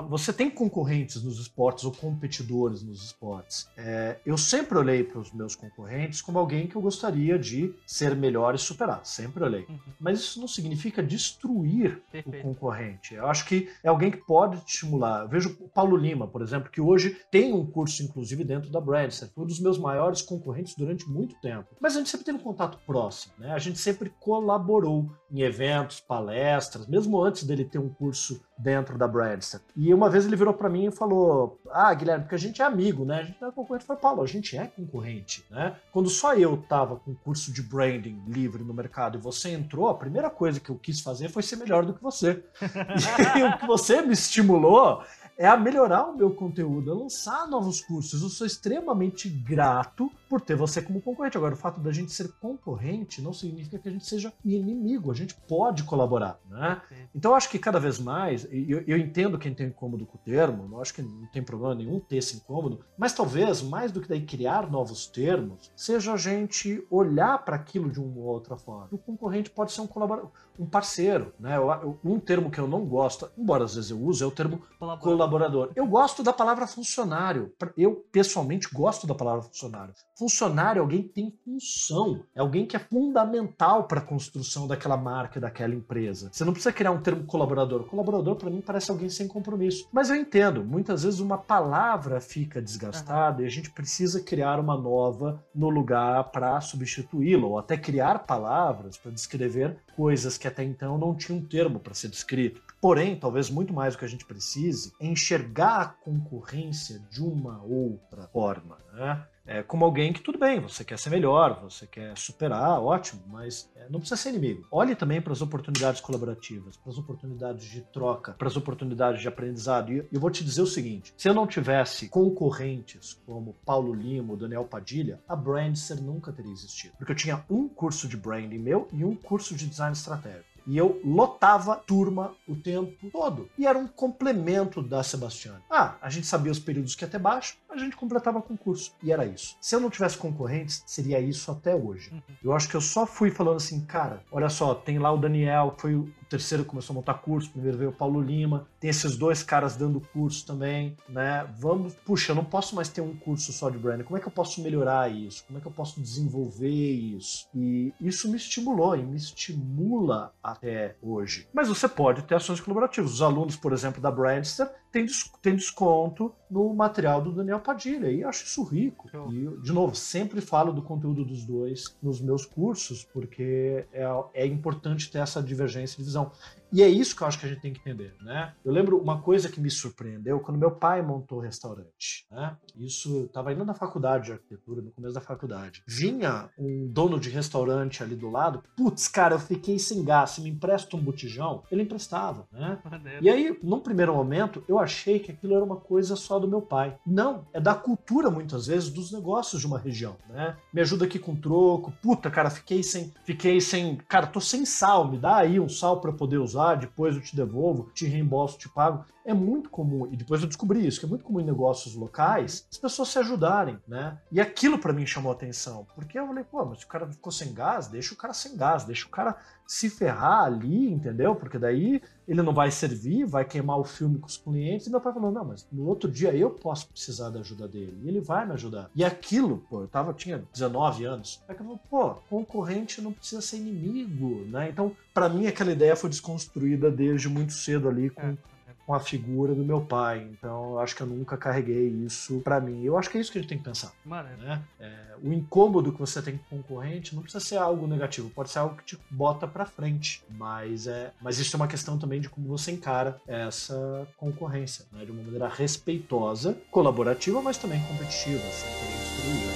Você tem concorrentes nos esportes ou competidores nos esportes. É, eu sempre olhei para os meus concorrentes como alguém que eu gostaria de ser melhor e superar. Sempre olhei. Uhum. Mas isso não significa destruir Perfeito. o concorrente. Eu acho que é alguém que pode te estimular. Eu vejo o Paulo Lima, por exemplo, que hoje tem um curso, inclusive, dentro da Brandster. Foi um dos meus maiores concorrentes durante muito tempo. Mas a gente sempre teve um contato próximo. Né? A gente sempre colaborou em eventos, palestras, mesmo antes dele ter um curso dentro da Bradster. E uma vez ele virou para mim e falou: Ah, Guilherme, porque a gente é amigo, né? A gente não é concorrente. Eu falei, Paulo, a gente é concorrente, né? Quando só eu tava com curso de branding livre no mercado e você entrou, a primeira coisa que eu quis fazer foi ser melhor do que você. *laughs* e o que você me estimulou é a melhorar o meu conteúdo, a lançar novos cursos. Eu sou extremamente grato por ter você como concorrente. Agora, o fato da gente ser concorrente não significa que a gente seja inimigo, a gente pode colaborar, né? Então, eu acho que cada vez mais, eu, eu entendo quem tem incômodo com o termo, não acho que não tem problema nenhum ter esse incômodo, mas talvez, mais do que daí criar novos termos, seja a gente olhar para aquilo de uma ou outra forma. O concorrente pode ser um colaborador, um parceiro, né? Um termo que eu não gosto, embora às vezes eu use, é o termo colaborador colaborador. Eu gosto da palavra funcionário. Eu, pessoalmente, gosto da palavra funcionário. Funcionário é alguém que tem função, é alguém que é fundamental para a construção daquela marca, daquela empresa. Você não precisa criar um termo colaborador. Colaborador, para mim, parece alguém sem compromisso. Mas eu entendo, muitas vezes uma palavra fica desgastada uhum. e a gente precisa criar uma nova no lugar para substituí-la, ou até criar palavras para descrever coisas que até então não tinham um termo para ser descrito. Porém, talvez muito mais do que a gente precise é enxergar a concorrência de uma outra forma. Né? É, como alguém que, tudo bem, você quer ser melhor, você quer superar, ótimo, mas é, não precisa ser inimigo. Olhe também para as oportunidades colaborativas, para as oportunidades de troca, para as oportunidades de aprendizado. E eu vou te dizer o seguinte: se eu não tivesse concorrentes como Paulo Lima, Daniel Padilha, a Brandster nunca teria existido. Porque eu tinha um curso de branding meu e um curso de design estratégico. E eu lotava turma o tempo todo. E era um complemento da Sebastiana. Ah, a gente sabia os períodos que ia ter baixo, a gente completava concurso. E era isso. Se eu não tivesse concorrentes, seria isso até hoje. Uhum. Eu acho que eu só fui falando assim, cara, olha só, tem lá o Daniel, que foi o terceiro começou a montar curso, primeiro veio o Paulo Lima, tem esses dois caras dando curso também, né? Vamos, puxa, eu não posso mais ter um curso só de branding. Como é que eu posso melhorar isso? Como é que eu posso desenvolver isso? E isso me estimulou e me estimula até hoje. Mas você pode ter ações colaborativas. Os alunos, por exemplo, da Brandster tem, tem desconto no material do Daniel Padilha. E acho isso rico. E, de novo, sempre falo do conteúdo dos dois nos meus cursos, porque é, é importante ter essa divergência de visão. E é isso que eu acho que a gente tem que entender, né? Eu lembro uma coisa que me surpreendeu quando meu pai montou o restaurante, né? Isso estava indo na faculdade de arquitetura, no começo da faculdade. Vinha um dono de restaurante ali do lado, putz, cara, eu fiquei sem gás, se me empresta um botijão, ele emprestava, né? E aí, num primeiro momento, eu achei que aquilo era uma coisa só do meu pai. Não, é da cultura muitas vezes dos negócios de uma região, né? Me ajuda aqui com troco, puta, cara, fiquei sem, fiquei sem, cara, tô sem sal, me dá aí um sal para poder usar usar, depois eu te devolvo, te reembolso, te pago. É muito comum, e depois eu descobri isso, que é muito comum em negócios locais as pessoas se ajudarem, né? E aquilo para mim chamou atenção, porque eu falei, pô, mas se o cara ficou sem gás, deixa o cara sem gás, deixa o cara se ferrar ali, entendeu? Porque daí ele não vai servir, vai queimar o filme com os clientes. E meu pai falou: não, mas no outro dia eu posso precisar da ajuda dele. E ele vai me ajudar. E aquilo, pô, eu tava, tinha 19 anos. Aí eu falei, pô, concorrente não precisa ser inimigo, né? Então, para mim, aquela ideia foi desconstruída desde muito cedo ali com. É com a figura do meu pai. Então eu acho que eu nunca carreguei isso para mim. Eu acho que é isso que a gente tem que pensar. Né? É, o incômodo que você tem com o concorrente não precisa ser algo negativo, pode ser algo que te bota para frente. Mas, é, mas isso é uma questão também de como você encara essa concorrência, né? de uma maneira respeitosa, colaborativa, mas também competitiva, sem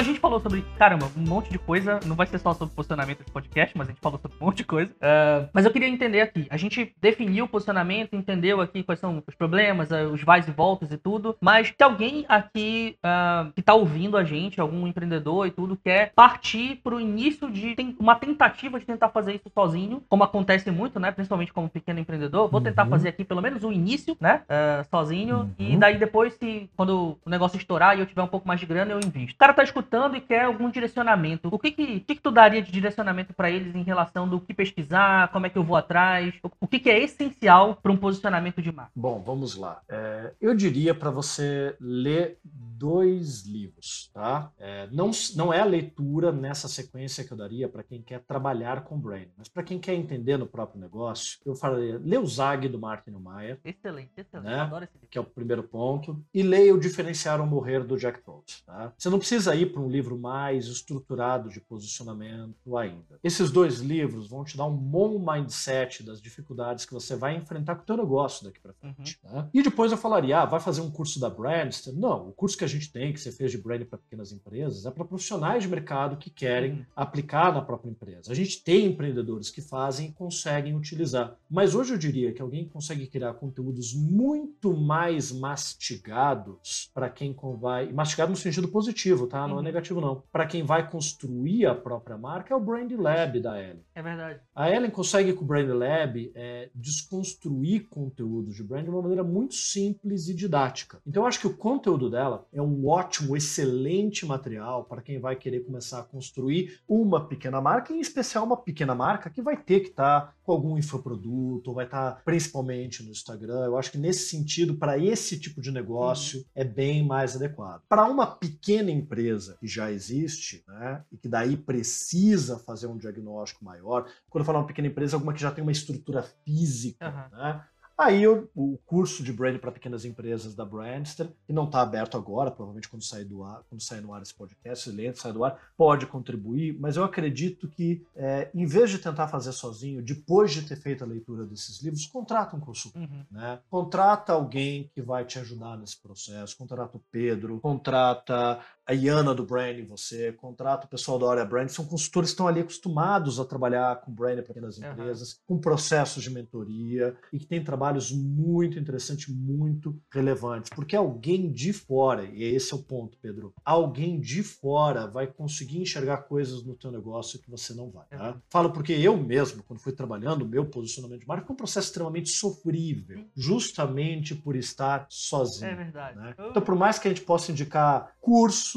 a gente falou sobre, caramba, um monte de coisa. Não vai ser só sobre posicionamento desse podcast, mas a gente falou sobre um monte de coisa. Uh, mas eu queria entender aqui. A gente definiu o posicionamento, entendeu aqui quais são os problemas, uh, os vais e voltas e tudo. Mas se alguém aqui uh, que tá ouvindo a gente, algum empreendedor e tudo, quer partir pro início de uma tentativa de tentar fazer isso sozinho, como acontece muito, né? Principalmente como pequeno empreendedor. Vou tentar uhum. fazer aqui pelo menos o início, né? sozinho. Uhum. E daí depois, se quando o negócio estourar e eu tiver um pouco mais de grana, eu invisto. O cara tá escutando e quer algum direcionamento. O que que, que, que tu daria de direcionamento para eles em relação do que pesquisar, como é que eu vou atrás? O que, que é essencial para um posicionamento de marca? Bom, vamos lá. É, eu diria para você ler dois livros, tá? É, não, não é a leitura nessa sequência que eu daria para quem quer trabalhar com branding, mas para quem quer entender no próprio negócio, eu falaria, lê o Zag do Martin Mayer. Excelente, excelente. Né? Adoro esse livro. Que é o primeiro ponto. E leia o Diferenciar ou Morrer do Jack Trout, tá? Você não precisa ir para um livro mais estruturado de posicionamento ainda. Esses dois livros vão te dar um bom mindset das dificuldades que você vai enfrentar com o teu negócio daqui para frente. Uhum. Tá? E depois eu falaria, ah, vai fazer um curso da Brandster? Não, o curso que a gente tem, que você fez de branding para pequenas empresas, é para profissionais de mercado que querem uhum. aplicar na própria empresa. A gente tem empreendedores que fazem e conseguem utilizar. Mas hoje eu diria que alguém consegue criar conteúdos muito mais mastigados para quem vai. Mastigado no sentido positivo, tá? Não é. Negativo, não. Para quem vai construir a própria marca, é o Brand Lab da Ellen. É verdade. A Ellen consegue, com o Brand Lab, é, desconstruir conteúdos de brand de uma maneira muito simples e didática. Então, eu acho que o conteúdo dela é um ótimo, excelente material para quem vai querer começar a construir uma pequena marca, em especial uma pequena marca que vai ter que estar tá com algum infoproduto, ou vai estar tá principalmente no Instagram. Eu acho que nesse sentido, para esse tipo de negócio, uhum. é bem mais adequado. Para uma pequena empresa que já existe, né, e que daí precisa fazer um diagnóstico maior, quando eu falo uma pequena empresa, alguma que já tem uma estrutura física, uhum. né? Aí o, o curso de brand para pequenas empresas da Brandster, que não está aberto agora, provavelmente quando sair do ar, quando sair no ar esse podcast, ele entra, sai do ar, pode contribuir, mas eu acredito que é, em vez de tentar fazer sozinho, depois de ter feito a leitura desses livros, contrata um consultor, uhum. né? Contrata alguém que vai te ajudar nesse processo, contrata o Pedro, contrata a Iana do Brand em você, contrata o pessoal da Hora Brand, são consultores que estão ali acostumados a trabalhar com brand para pequenas empresas, uhum. com processos de mentoria e que tem trabalho trabalhos muito interessantes, muito relevantes, porque alguém de fora, e esse é o ponto, Pedro, alguém de fora vai conseguir enxergar coisas no teu negócio que você não vai. Tá? Falo porque eu mesmo, quando fui trabalhando, o meu posicionamento de marca foi um processo extremamente sofrível, justamente por estar sozinho. É verdade. Né? Então, por mais que a gente possa indicar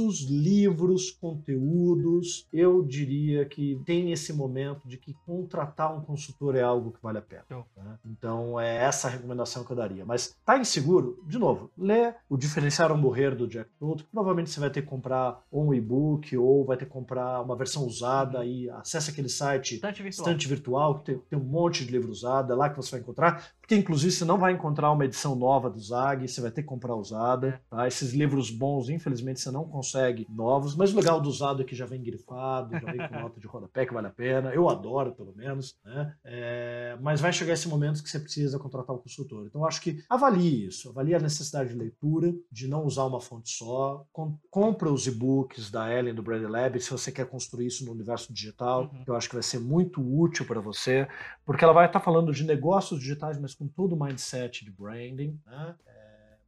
cursos, livros, conteúdos, eu diria que tem esse momento de que contratar um consultor é algo que vale a pena. Né? Então, é essa essa recomendação que eu daria. Mas tá inseguro? De novo, lê o Diferenciar ou Morrer do Jack Truto, que provavelmente você vai ter que comprar um e-book ou vai ter que comprar uma versão usada uhum. e acessa aquele site Estante Virtual, Estante Virtual que tem, tem, um monte de livro usado, é lá que você vai encontrar, porque inclusive você não vai encontrar uma edição nova do Zag, você vai ter que comprar usada. É. Tá? Esses livros bons, infelizmente, você não consegue novos, mas o legal do usado é que já vem grifado, já vem com *laughs* nota de rodapé que vale a pena, eu adoro pelo menos, né? É, mas vai chegar esse momento que você precisa contratar contratar consultor. Então, acho que avalie isso, avalie a necessidade de leitura, de não usar uma fonte só, com, compra os e-books da Ellen, do Brand Lab, se você quer construir isso no universo digital, uhum. eu acho que vai ser muito útil para você, porque ela vai estar falando de negócios digitais, mas com todo o mindset de branding, né?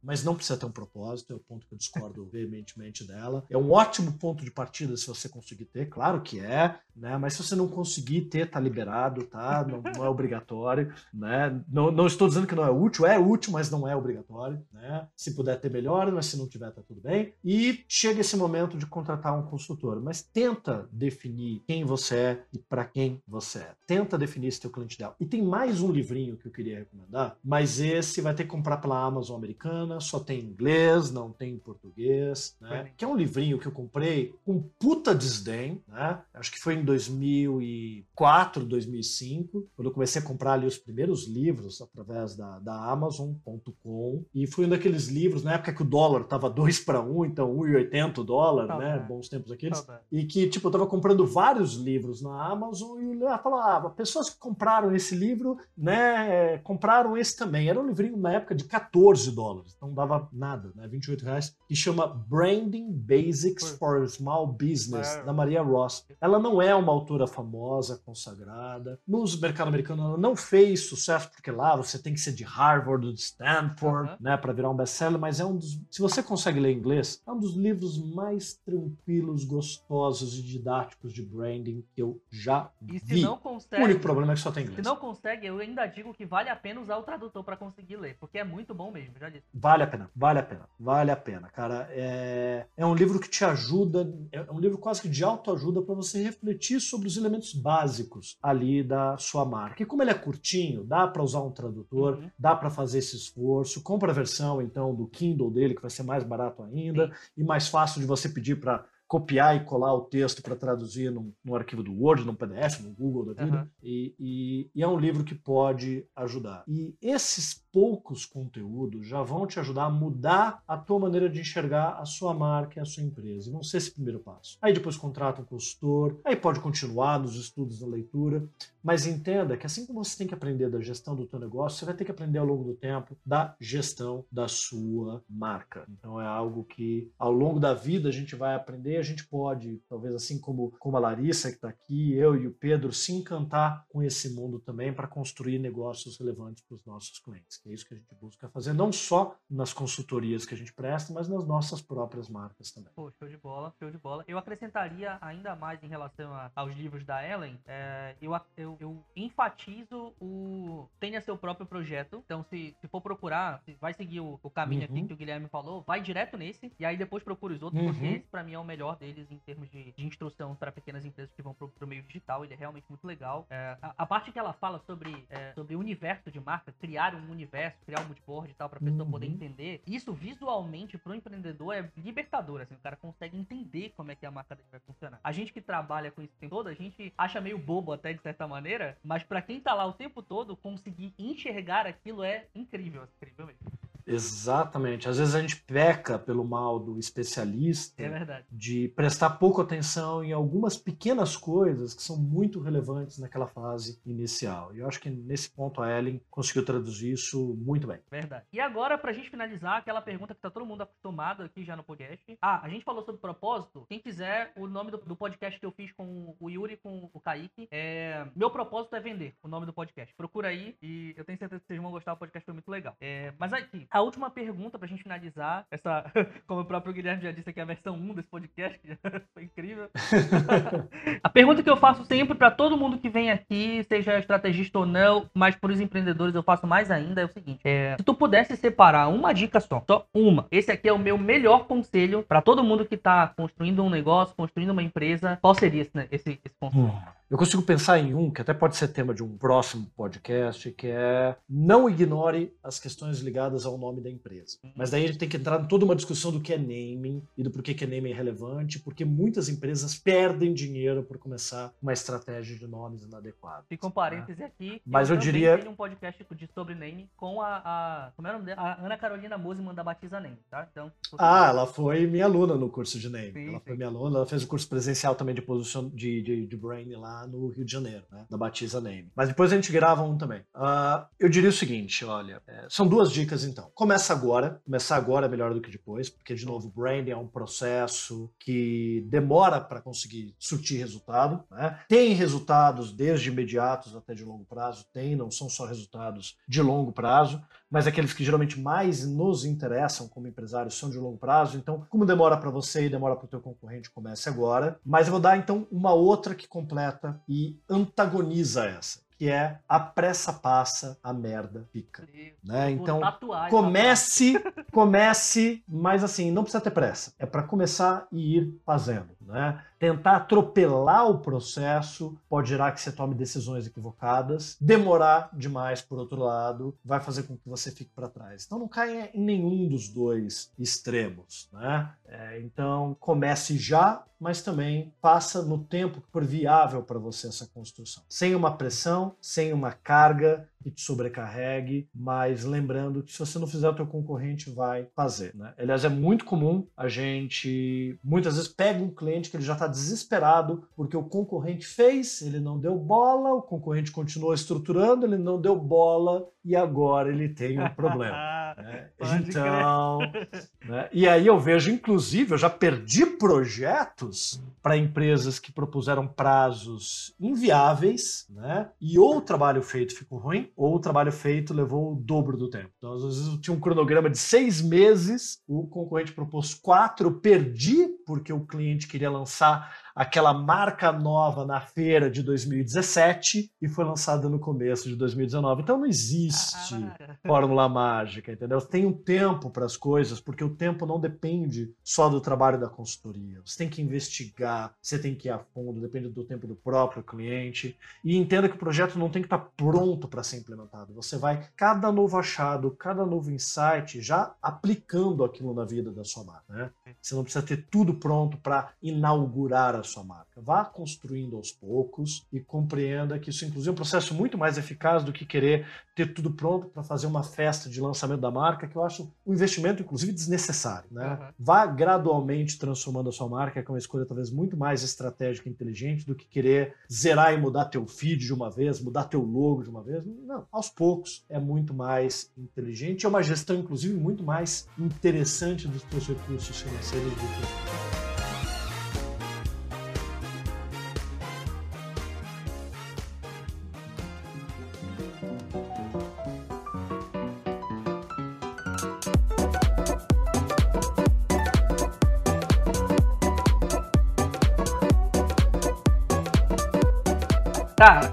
Mas não precisa ter um propósito, é o ponto que eu discordo *laughs* veementemente dela. É um ótimo ponto de partida se você conseguir ter, claro que é, né? Mas se você não conseguir ter, tá liberado, tá? Não, não é obrigatório, né? Não, não, estou dizendo que não é útil, é útil, mas não é obrigatório, né? Se puder ter melhor, mas se não tiver, tá tudo bem. E chega esse momento de contratar um consultor, mas tenta definir quem você é e para quem você é. Tenta definir esse teu cliente ideal. E tem mais um livrinho que eu queria recomendar, mas esse vai ter que comprar pela Amazon americana só tem inglês, não tem português, né? Que é um livrinho que eu comprei com puta desdém, né? Acho que foi em 2004, 2005, quando eu comecei a comprar ali os primeiros livros através da, da Amazon.com e foi um daqueles livros, na época que o dólar tava 2 para 1, então 1,80 o dólar, tá né? Bem. Bons tempos aqueles. Tá e que, tipo, eu tava comprando vários livros na Amazon e eu falava, pessoas que compraram esse livro, né, compraram esse também. Era um livrinho na época de 14 dólares. Então dava nada, né? 28 reais. Que chama Branding Basics for Small Business, da Maria Ross. Ela não é uma autora famosa, consagrada. No mercado americano, ela não fez sucesso, porque lá você tem que ser de Harvard ou de Stanford, uhum. né, para virar um best-seller, mas é um dos. Se você consegue ler inglês, é um dos livros mais tranquilos, gostosos e didáticos de branding que eu já vi. E se não consegue. O único problema é que só tem inglês. Se não consegue, eu ainda digo que vale a pena usar o tradutor para conseguir ler, porque é muito bom mesmo, já disse. Vale a pena, vale a pena, vale a pena, cara. É, é um livro que te ajuda, é um livro quase que de autoajuda para você refletir sobre os elementos básicos ali da sua marca. E como ele é curtinho, dá para usar um tradutor, uhum. dá para fazer esse esforço. Compra a versão então do Kindle dele, que vai ser mais barato ainda Sim. e mais fácil de você pedir para copiar e colar o texto para traduzir num, num, arquivo do Word, num PDF, no Google da vida. Uhum. E, e, e, é um livro que pode ajudar. E esses poucos conteúdos já vão te ajudar a mudar a tua maneira de enxergar a sua marca e a sua empresa. E vão ser esse primeiro passo. Aí depois contrata um consultor, aí pode continuar nos estudos da leitura, mas entenda que assim como você tem que aprender da gestão do teu negócio, você vai ter que aprender ao longo do tempo da gestão da sua marca. Então é algo que ao longo da vida a gente vai aprender, a gente pode, talvez assim como, como a Larissa que está aqui, eu e o Pedro, se encantar com esse mundo também para construir negócios relevantes para os nossos clientes. Que é isso que a gente busca fazer, não só nas consultorias que a gente presta, mas nas nossas próprias marcas também. Pô, show de bola, show de bola. Eu acrescentaria ainda mais em relação a, aos livros da Ellen, é, eu, eu eu, enfatizo o tenha seu próprio projeto. Então, se, se for procurar, vai seguir o, o caminho uhum. aqui que o Guilherme falou, vai direto nesse e aí depois procura os outros, uhum. porque esse para mim é o melhor deles em termos de, de instrução para pequenas empresas que vão pro, pro meio digital. Ele é realmente muito legal. É, a, a, parte que ela fala sobre, é, sobre o universo de marca, criar um universo, criar um moodboard e tal, pra pessoa uhum. poder entender, isso visualmente pro empreendedor é libertador. Assim, o cara consegue entender como é que a marca dele vai funcionar. A gente que trabalha com isso o tempo todo, a gente acha meio bobo até de certa maneira mas para quem tá lá o tempo todo, conseguir enxergar aquilo é incrível, incrível mesmo. Exatamente. Às vezes a gente peca pelo mal do especialista é de prestar pouco atenção em algumas pequenas coisas que são muito relevantes naquela fase inicial. E eu acho que nesse ponto a Ellen conseguiu traduzir isso muito bem. Verdade. E agora, pra gente finalizar, aquela pergunta que tá todo mundo acostumado aqui já no podcast. Ah, a gente falou sobre propósito. Quem quiser, o nome do, do podcast que eu fiz com o Yuri com o Kaique é Meu Propósito é Vender, o nome do podcast. Procura aí e eu tenho certeza que vocês vão gostar, o podcast foi muito legal. É, mas aqui, a última pergunta pra gente finalizar. Essa, *laughs* como o próprio Guilherme já disse aqui, a versão 1 desse podcast, *laughs* foi incrível. *laughs* a pergunta que eu faço sempre para todo mundo que vem aqui, seja estrategista ou não, mas para os empreendedores eu faço mais ainda, é o seguinte: é, se tu pudesse separar uma dica só, só uma, esse aqui é o meu melhor conselho para todo mundo que tá construindo um negócio, construindo uma empresa, qual seria esse, né, esse, esse conselho? Hum. Eu consigo pensar em um que até pode ser tema de um próximo podcast, que é não ignore as questões ligadas ao nome da empresa. Mas daí a gente tem que entrar em toda uma discussão do que é naming e do porquê que é naming relevante, porque muitas empresas perdem dinheiro por começar uma estratégia de nomes inadequados. Fica um parêntese né? aqui. Mas eu, eu diria. um podcast de sobre naming com a, a, como é o nome dela? A Ana Carolina Moseman da Batiza Name, tá? Então. Ah, ela foi minha aluna no curso de naming. Sim, ela sim. foi minha aluna, ela fez o curso presencial também de posição de, de, de brain lá no Rio de Janeiro, né? Da Batiza Name. Mas depois a gente grava um também. Uh, eu diria o seguinte, olha, é, são duas dicas então. Começa agora, começar agora é melhor do que depois, porque de novo, branding é um processo que demora para conseguir surtir resultado, né? Tem resultados desde imediatos até de longo prazo, tem, não são só resultados de longo prazo, mas aqueles que geralmente mais nos interessam como empresários são de longo prazo. Então, como demora para você e demora para o teu concorrente, comece agora. Mas eu vou dar então uma outra que completa e antagoniza essa que é a pressa passa, a merda fica. Né? Então, comece, comece, mas assim, não precisa ter pressa. É para começar e ir fazendo. Né? Tentar atropelar o processo pode gerar que você tome decisões equivocadas. Demorar demais, por outro lado, vai fazer com que você fique para trás. Então não caia em nenhum dos dois extremos. Né? É, então comece já, mas também faça no tempo que for viável para você essa construção. Sem uma pressão, sem uma carga que te sobrecarregue, mas lembrando que se você não fizer, o teu concorrente vai fazer. Né? Aliás, é muito comum a gente, muitas vezes, pega um cliente cliente que ele já está desesperado porque o concorrente fez, ele não deu bola, o concorrente continuou estruturando, ele não deu bola e agora ele tem um problema. *laughs* né? Então, né? e aí eu vejo, inclusive, eu já perdi projetos para empresas que propuseram prazos inviáveis, né? E ou o trabalho feito ficou ruim, ou o trabalho feito levou o dobro do tempo. Então, às vezes eu tinha um cronograma de seis meses, o concorrente propôs quatro, eu perdi porque o cliente queria lançar aquela marca nova na feira de 2017 e foi lançada no começo de 2019. Então não existe ah. fórmula mágica, entendeu? Tem um tempo para as coisas, porque o tempo não depende só do trabalho da consultoria. Você tem que investigar, você tem que ir a fundo, depende do tempo do próprio cliente. E entenda que o projeto não tem que estar tá pronto para ser implementado. Você vai, cada novo achado, cada novo insight, já aplicando aquilo na vida da sua marca. Né? Você não precisa ter tudo pronto para inaugurar a sua marca. Vá construindo aos poucos e compreenda que isso, inclusive, é um processo muito mais eficaz do que querer ter tudo pronto para fazer uma festa de lançamento da marca, que eu acho um investimento, inclusive, desnecessário. Né? Uhum. Vá gradualmente transformando a sua marca, que é uma escolha talvez muito mais estratégica e inteligente do que querer zerar e mudar teu feed de uma vez, mudar teu logo de uma vez. Não, aos poucos é muito mais inteligente, é uma gestão, inclusive, muito mais interessante dos teus recursos financeiros do que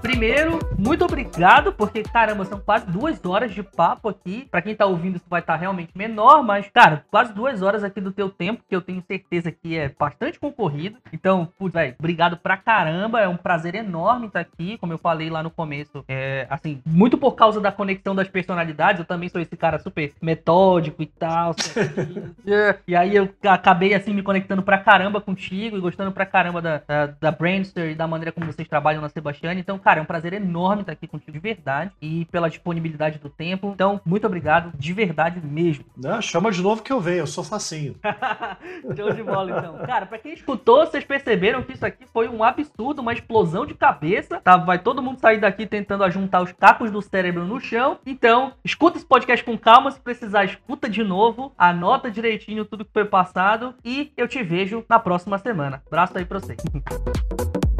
primeiro, muito obrigado, porque, caramba, são quase duas horas de papo aqui. Pra quem tá ouvindo, isso vai estar tá realmente menor, mas, cara, quase duas horas aqui do teu tempo, que eu tenho certeza que é bastante concorrido. Então, putz, velho, obrigado pra caramba. É um prazer enorme estar tá aqui, como eu falei lá no começo. É, assim, muito por causa da conexão das personalidades. Eu também sou esse cara super metódico e tal. *laughs* e aí eu acabei, assim, me conectando pra caramba contigo e gostando pra caramba da, da, da e da maneira como vocês trabalham na Sebastião. Então, cara, é um prazer enorme estar aqui contigo de verdade e pela disponibilidade do tempo. Então, muito obrigado, de verdade mesmo. Não, chama de novo que eu venho, eu sou facinho. *laughs* Show de bola, então. Cara, pra quem escutou, vocês perceberam que isso aqui foi um absurdo, uma explosão de cabeça, tá? Vai todo mundo sair daqui tentando ajuntar os cacos do cérebro no chão. Então, escuta esse podcast com calma, se precisar, escuta de novo, anota direitinho tudo que foi passado e eu te vejo na próxima semana. Abraço aí pra vocês. *laughs*